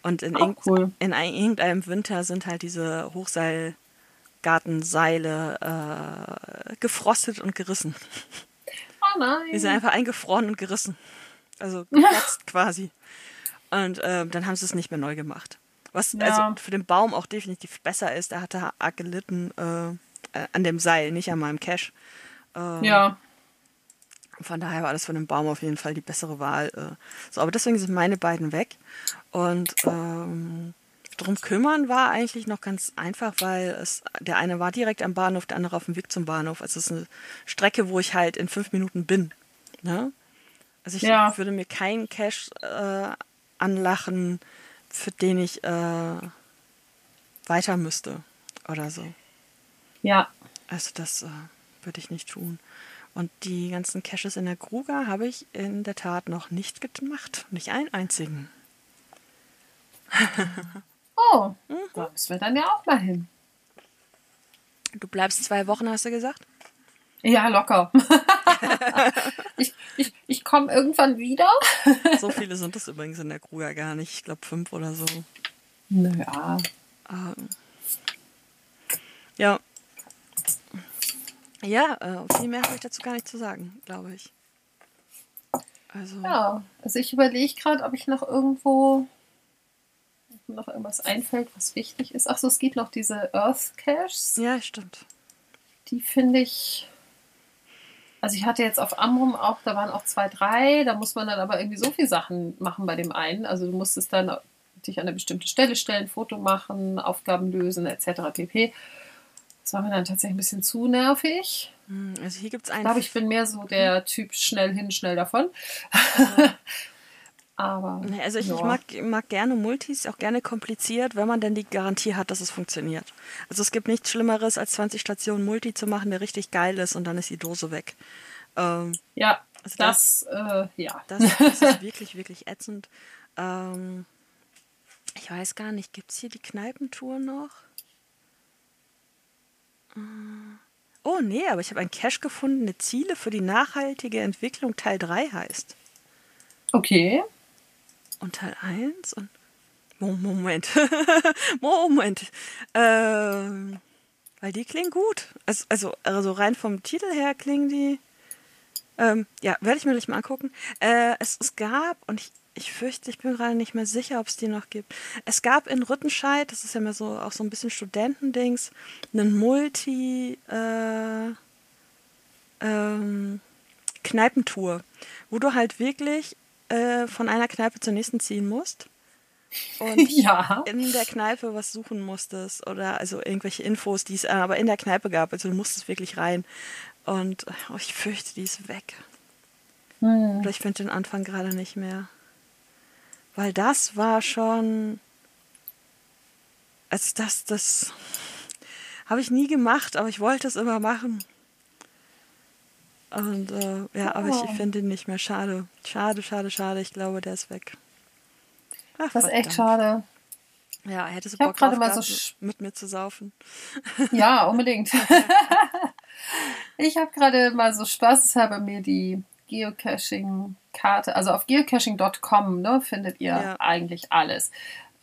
Und in, Auch irgend cool. in ein, irgendeinem Winter sind halt diese Hochseilgartenseile äh, gefrostet und gerissen. Oh nein. Die sind einfach eingefroren und gerissen. Also [LAUGHS] geplatzt quasi. Und ähm, dann haben sie es nicht mehr neu gemacht. Was Ja. also für den Baum auch definitiv besser ist. Der hatte arg gelitten äh, äh, an dem Seil, nicht an meinem Cache. Ähm, ja. Von daher war das von dem Baum auf jeden Fall die bessere Wahl. Äh. So, aber deswegen sind meine beiden weg. Und ähm, drum kümmern war eigentlich noch ganz einfach, weil es der eine war direkt am Bahnhof, der andere auf dem Weg zum Bahnhof. Also es ist eine Strecke, wo ich halt in fünf Minuten bin. Ne? Also ich Ja. würde mir keinen Cash äh, anlachen, für den ich äh, weiter müsste oder so. Ja. Also das äh, würde ich nicht tun. Und die ganzen Caches in der Kruger habe ich in der Tat noch nicht gemacht. Nicht einen einzigen. [LAUGHS] Oh, Mhm. da müssen wir dann ja auch mal hin. Du bleibst zwei Wochen, hast du gesagt? Ja, locker. [LAUGHS] ich ich, ich komme irgendwann wieder. [LAUGHS] So viele sind es übrigens in der Kruger gar nicht. Ich glaube fünf oder so. Naja. Ähm, ja. Ja, äh, viel mehr habe ich dazu gar nicht zu sagen, glaube ich. Also, Ja, also ich überlege gerade, ob ich noch irgendwo ob mir noch irgendwas einfällt, was wichtig ist. Ach so, es gibt noch diese Earth Caches. ja, stimmt. Die finde ich. Also ich hatte jetzt auf Amrum auch, da waren auch zwei, drei. Da muss man dann aber irgendwie so viele Sachen machen bei dem einen. Also du musstest dann dich an eine bestimmte Stelle stellen, Foto machen, Aufgaben lösen, etc. pp. Das war mir dann tatsächlich ein bisschen zu nervig. Hm, Also hier gibt es Ich einen. glaube, ich bin mehr so der Typ schnell hin, schnell davon. [LAUGHS] Aber. Also ich, ja. ich mag, mag gerne Multis, auch gerne kompliziert, wenn man denn die Garantie hat, dass es funktioniert. Also es gibt nichts Schlimmeres, als 20 Stationen Multi zu machen, der richtig geil ist und dann ist die Dose weg. Ähm, Ja, Also das, äh, ja. das, das ist [LAUGHS] wirklich, wirklich ätzend. Ähm, ich weiß gar nicht, gibt es hier die Kneipentour noch? Äh, Oh nee, aber ich habe ein Cache gefunden, eine Ziele für die nachhaltige Entwicklung Teil 3 heißt. Okay. Und Teil 1 und. Mo- Moment. [LAUGHS] Moment. Ähm, weil die klingen gut. Also, also, also rein vom Titel her klingen die. Ähm, ja, werde ich mir gleich mal angucken. Äh, es, es gab, und ich, ich fürchte, ich bin gerade nicht mehr sicher, ob es die noch gibt. Es gab in Rüttenscheid, das ist ja mehr so auch so ein bisschen Studentendings, einen Multi äh, ähm, Kneipentour, wo du halt wirklich äh, von einer Kneipe zur nächsten ziehen musst und [LAUGHS] Ja. in der Kneipe was suchen musstest oder also irgendwelche Infos, die es aber in der Kneipe gab. Also du musstest wirklich rein. Und oh, ich fürchte, die ist weg. Hm. Oder ich finde den Anfang gerade nicht mehr. Weil das war schon. Also das, das habe ich nie gemacht, aber ich wollte es immer machen. Und äh, ja, aber ich, ich Oh. finde ihn nicht mehr. Schade. Schade, schade, schade. Ich glaube, der ist weg. Ach, Das ist echt schade. Ja, hättest du Ich Bock gerade drauf mal so gehabt, mit mir zu saufen. [LAUGHS] Ja, unbedingt. [LAUGHS] ich habe gerade mal so spaßeshalber mir die Geocaching-Karte, also auf geocaching.com ne, findet ihr Ja. eigentlich alles.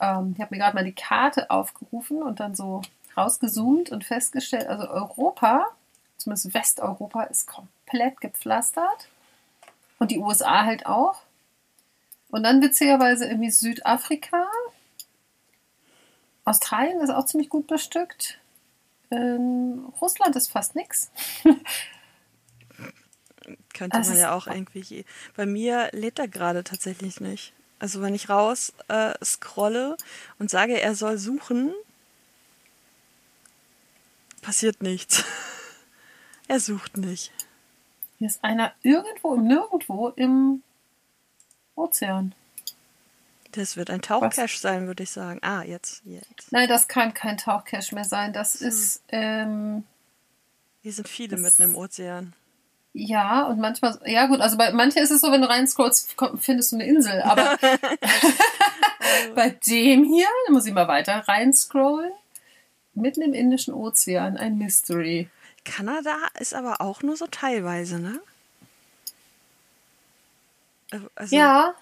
Ähm, ich habe mir gerade mal die Karte aufgerufen und dann so rausgezoomt und festgestellt, also Europa, zumindest Westeuropa, ist komplett gepflastert. Und die USA halt auch. Und dann witzigerweise irgendwie Südafrika. Australien ist auch ziemlich gut bestückt. In Russland ist fast nichts. [LAUGHS] Könnte Das man ja auch irgendwie. Bei mir lädt er gerade tatsächlich nicht. Also wenn ich raus äh, scrolle und sage, er soll suchen, passiert nichts. [LAUGHS] er sucht nicht. Hier ist einer irgendwo im Nirgendwo im Ozean. Das wird ein Tauchcache sein, würde ich sagen. Ah, jetzt, jetzt. Nein, das kann kein Tauchcache mehr sein. Das ist, ähm, Hier sind viele mitten im Ozean. Ja, und manchmal, ja gut, also bei manchen ist es so, wenn du reinscrollst, findest du eine Insel. Aber [LAUGHS] bei dem hier, da muss ich mal weiter reinscrollen, mitten im Indischen Ozean, ein Mystery. Kanada ist aber auch nur so teilweise, ne? Äh, Also, Ja,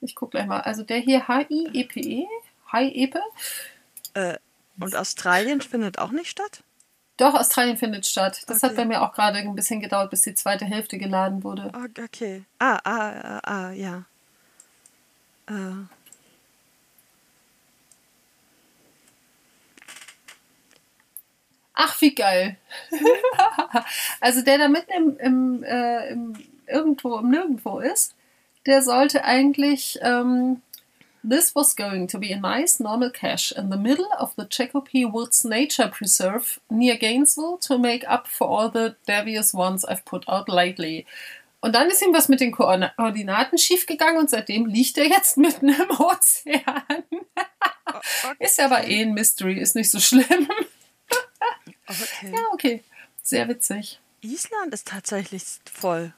ich gucke gleich mal. Also der hier H-I-E-P-E, Hi-Epe. Äh, und Australien findet auch nicht statt? Doch, Australien findet statt. Das hat Okay. bei mir auch gerade ein bisschen gedauert, bis die zweite Hälfte geladen wurde. Ah, Okay. Ah, ah, ah, ah ja. Äh. Ach, wie geil. [LAUGHS] also der da mitten im, im, äh, im irgendwo, im Nirgendwo ist, der sollte eigentlich ähm, This was going to be a nice normal cache in the middle of the Chakopee Woods Nature Preserve near Gainesville to make up for all the devious ones I've put out lately. Und dann ist ihm was mit den Koordina- Koordinaten schiefgegangen und seitdem liegt er jetzt mitten im [LAUGHS] Ozean. Ist ja aber eh ein Mystery, ist nicht so schlimm. Okay. Ja, okay. Sehr witzig. Island ist tatsächlich voll.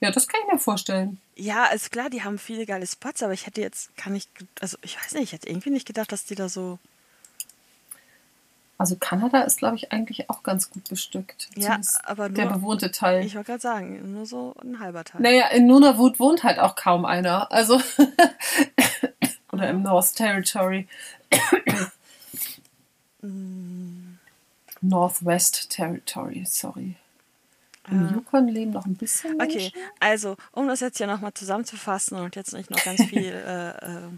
Ja, das kann ich mir vorstellen. Ja, ist klar, die haben viele geile Spots, aber ich hätte jetzt, kann ich, also ich weiß nicht, ich hätte irgendwie nicht gedacht, dass die da so. Also Kanada ist, glaube ich, eigentlich auch ganz gut bestückt. Ja, aber der nur. bewohnte Teil. Ich wollte gerade sagen, nur so ein halber Teil. naja, in Nunavut wohnt halt auch kaum einer. Also. [LAUGHS] Oder im North Territory. Northwest Territory, sorry. Im. Yukon leben noch ein bisschen Okay, Menschen. also, um das jetzt hier nochmal zusammenzufassen und jetzt nicht noch ganz viel [LAUGHS] äh, äh,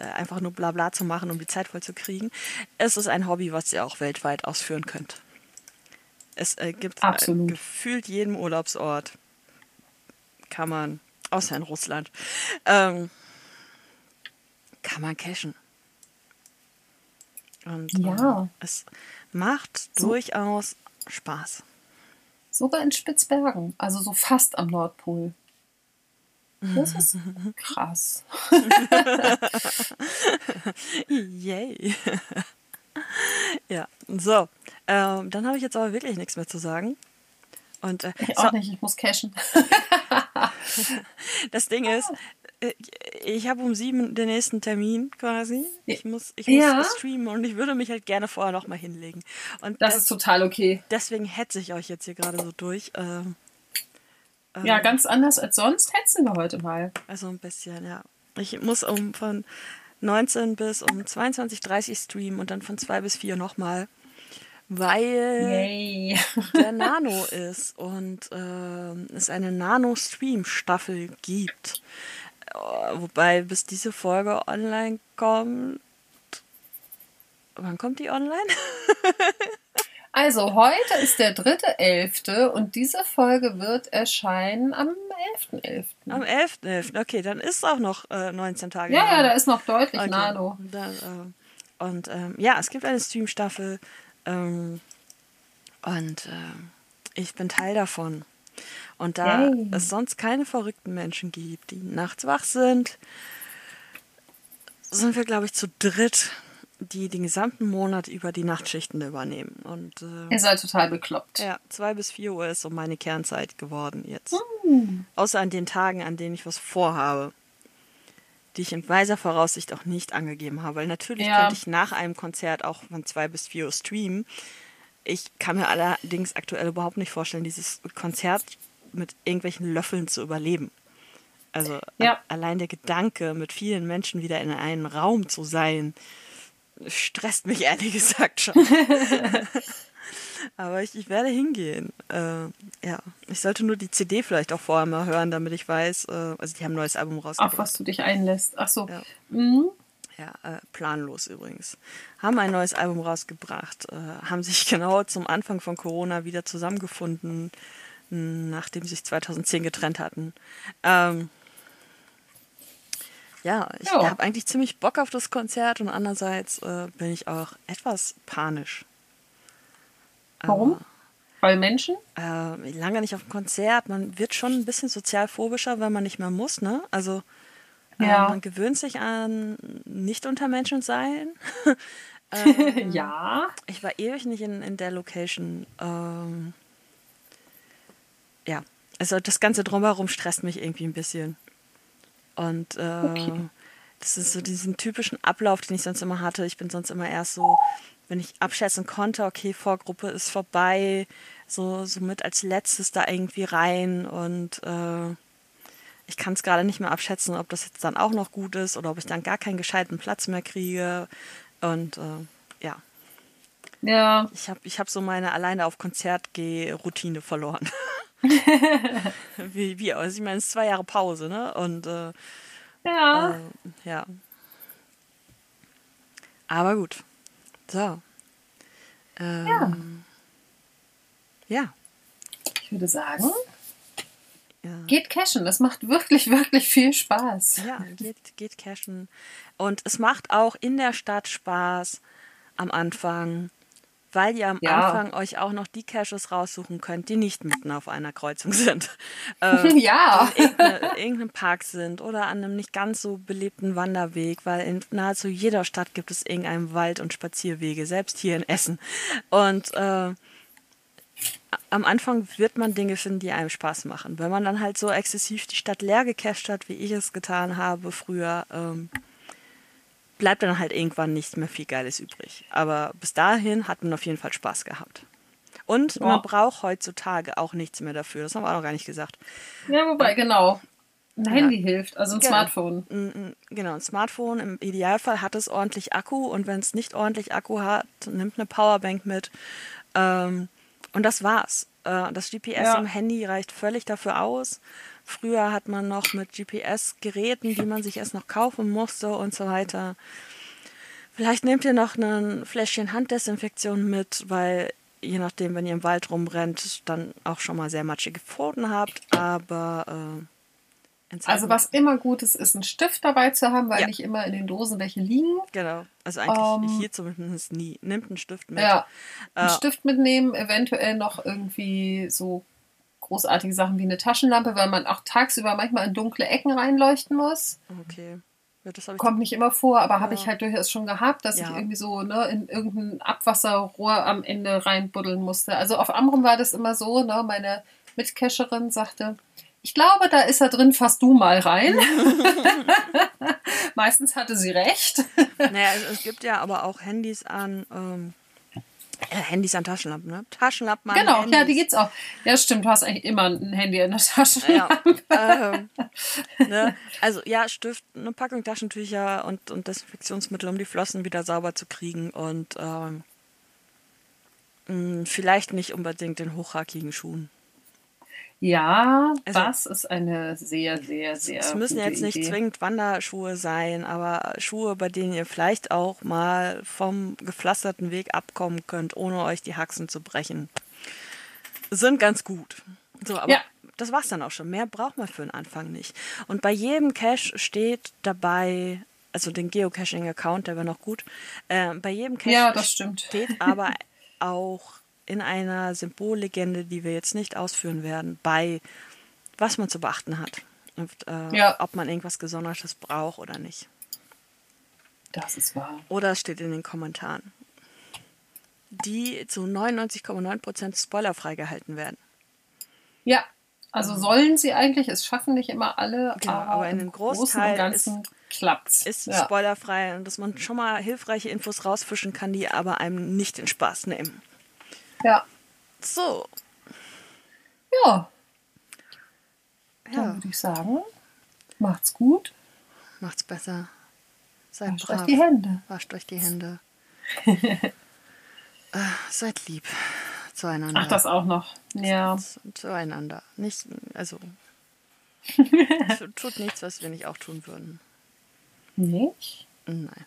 äh, einfach nur Blabla zu machen, um die Zeit voll zu kriegen. Es ist ein Hobby, was ihr auch weltweit ausführen könnt. Es äh, gibt äh, gefühlt jedem Urlaubsort. Kann man, außer in Russland, ähm, kann man cashen. Und Ja. ähm, es macht So. durchaus Spaß. Sogar in Spitzbergen, also so fast am Nordpol. Das ist [LAUGHS] krass. Yay. ja, so. Ähm, dann habe ich jetzt aber wirklich nichts mehr zu sagen. Und äh, Ich so, auch nicht, ich muss cashen. [LAUGHS] das Ding ist, äh, ich habe um sieben den nächsten Termin quasi. Ich muss, ich muss Ja. streamen und ich würde mich halt gerne vorher noch mal hinlegen. Und Das des- ist total okay. deswegen hetze ich euch jetzt hier gerade so durch. Ähm, Ja, ganz anders als sonst hetzen wir heute mal. Also ein bisschen, ja. Ich muss um von 19 bis um 22.30 streamen und dann von 2 bis 4 nochmal, weil Yay. der [LAUGHS] Nano ist und ähm, es eine Nano-Stream-Staffel gibt. Äh, Wobei bis diese Folge online kommt. Wann kommt die online? [LAUGHS] Also, heute ist der dritte Elfte und diese Folge wird erscheinen am 11.11. Am 11.11. Okay, dann ist auch noch äh, 19 Tage. Ja, lang. ja, da ist noch deutlich Okay. Nano. Dann, äh, und ähm, ja, es gibt eine Stream-Staffel ähm, und ähm, ich bin Teil davon. Und da Yay. es sonst keine verrückten Menschen gibt, die nachts wach sind, sind wir, glaube ich, zu dritt, die den gesamten Monat über die Nachtschichten übernehmen. Und äh, Ihr seid total bekloppt. ja, zwei bis vier Uhr ist so meine Kernzeit geworden jetzt. Hm. Außer an den Tagen, an denen ich was vorhabe, die ich in weiser Voraussicht auch nicht angegeben habe. Weil natürlich Ja. könnte ich nach einem Konzert auch von zwei bis vier Uhr streamen. Ich kann mir allerdings aktuell überhaupt nicht vorstellen, dieses Konzert mit irgendwelchen Löffeln zu überleben. Also Ja. allein der Gedanke, mit vielen Menschen wieder in einem Raum zu sein, stresst mich [LAUGHS] ehrlich gesagt schon. [LAUGHS] Aber ich, ich werde hingehen. Äh, ja, ich sollte nur die CD vielleicht auch vorher mal hören, damit ich weiß, äh, also die haben ein neues Album rausgebracht. Auf was du dich einlässt. Ach so. Ja. Mhm. Ja, äh, planlos übrigens. Haben ein neues Album rausgebracht, äh, haben sich [LAUGHS] genau zum Anfang von Corona wieder zusammengefunden, nachdem sie sich 2010 getrennt hatten. Ähm, ja, ich habe eigentlich ziemlich Bock auf das Konzert und andererseits äh, bin ich auch etwas panisch. Warum? Weil Menschen? äh, lange nicht auf dem Konzert. Man wird schon ein bisschen sozialphobischer, wenn man nicht mehr muss, ne? Also äh, Ja. man gewöhnt sich an nicht unter Menschen sein. [LAUGHS] ja. Ich war ewig nicht in, in der Location. Ähm, ja, also das Ganze drumherum stresst mich irgendwie ein bisschen. Und äh, Okay. Das ist so diesen typischen Ablauf, den ich sonst immer hatte. Ich bin sonst immer erst so, wenn ich abschätzen konnte, okay, Vorgruppe ist vorbei, so, so mit als letztes da irgendwie rein und äh, ich kann es gerade nicht mehr abschätzen, ob das jetzt dann auch noch gut ist oder ob ich dann gar keinen gescheiten Platz mehr kriege. Und äh, ja, Ja. ich habe ich hab so meine alleine auf Konzert geh Routine verloren. [LAUGHS] [LAUGHS] wie, wie, also ich meine, es ist zwei Jahre Pause, ne? Und äh, Ja. äh, ja. Aber gut. So. Ähm, ja. Ich würde sagen, ja. geht cashen. Das macht wirklich, wirklich viel Spaß. Ja, geht, geht cashen. Und es macht auch in der Stadt Spaß am Anfang, weil ihr am Ja. Anfang euch auch noch die Caches raussuchen könnt, die nicht mitten auf einer Kreuzung [LAUGHS] sind. Äh, [LAUGHS] Ja. in irgendeine- irgendeinem Park sind oder an einem nicht ganz so belebten Wanderweg, weil in nahezu jeder Stadt gibt es irgendeinen Wald und Spazierwege, selbst hier in Essen. Und äh, am Anfang wird man Dinge finden, die einem Spaß machen. Wenn man dann halt so exzessiv die Stadt leer gecached hat, wie ich es getan habe früher, ähm, bleibt dann halt irgendwann nicht mehr viel Geiles übrig. Aber bis dahin hat man auf jeden Fall Spaß gehabt. Und Ja. man braucht heutzutage auch nichts mehr dafür. Das haben wir auch noch gar nicht gesagt. Ja, wobei, genau. Ein Handy hilft, also ein Genau. Smartphone. Ein- ein- Genau, ein Smartphone im Idealfall hat es ordentlich Akku und wenn es nicht ordentlich Akku hat, nimmt eine Powerbank mit. Ähm, und das war's. Äh, das GPS Ja. im Handy reicht völlig dafür aus. Früher hat man noch mit GPS-Geräten, die man sich erst noch kaufen musste und so weiter. Vielleicht nehmt ihr noch ein Fläschchen Handdesinfektion mit, weil je nachdem, wenn ihr im Wald rumrennt, dann auch schon mal sehr matschige Pfoten habt. Aber äh, Also was immer gut ist, ist ein Stift dabei zu haben, weil Ja. nicht immer in den Dosen welche liegen. Genau. Also eigentlich Ähm, hier zumindest nie. Nimmt einen Stift mit. Ja, einen Äh, Stift mitnehmen, eventuell noch irgendwie so großartige Sachen wie eine Taschenlampe, weil man auch tagsüber manchmal in dunkle Ecken reinleuchten muss. Okay. Ja, Kommt nicht immer vor, aber habe Ja. ich halt durchaus schon gehabt, dass Ja. ich irgendwie so ne, in irgendein Abwasserrohr am Ende reinbuddeln musste. Also auf Amrum war das immer so, ne, meine Mitcacherin sagte, ich glaube, da ist er drin, fass du mal rein. [LAUGHS] [LAUGHS] Meistens hatte sie recht. Naja, es, es gibt ja aber auch Handys an, ähm, äh, Handys an Taschenlampen, ne? Taschenlampen an Genau, Handys. ja, die geht's auch. Ja, stimmt, du hast eigentlich immer ein Handy in der Tasche. Ja, ähm, [LAUGHS] ne? Also ja, Stift, eine Packung Taschentücher und, und Desinfektionsmittel, um die Flossen wieder sauber zu kriegen und ähm, mh, vielleicht nicht unbedingt in hochhackigen Schuhen. Ja, also, das ist eine sehr, sehr, sehr. Es müssen jetzt nicht Idee. zwingend Wanderschuhe sein, aber Schuhe, bei denen ihr vielleicht auch mal vom gepflasterten Weg abkommen könnt, ohne euch die Haxen zu brechen, sind ganz gut. So, aber ja. das war's dann auch schon. Mehr braucht man für den Anfang nicht. Und bei jedem Cache steht dabei, also den Geocaching-Account, der wäre noch gut. Äh, bei jedem Cache ja, steht aber [LAUGHS] auch in einer Symbollegende, die wir jetzt nicht ausführen werden, bei, was man zu beachten hat. Und äh, ja. ob man irgendwas Gesondertes braucht oder nicht. Das ist wahr. Oder es steht in den Kommentaren. Die zu 99,9% spoilerfrei gehalten werden. Ja, also sollen sie eigentlich, es schaffen nicht immer alle, genau, aber, aber in einem Großteil ist, klappt's. ist ja. spoilerfrei und dass man schon mal hilfreiche Infos rausfischen kann, die aber einem nicht den Spaß nehmen. Ja. So. Ja. Dann ja. würde ich sagen, macht's gut. Macht's besser. Seid Wascht brav. euch die Hände. Wascht euch die Hände. [LAUGHS] äh, seid lieb zueinander. Ach, das auch noch. Ja. Zueinander. Nicht, also. tut nichts, was wir nicht auch tun würden. Nicht? Nein.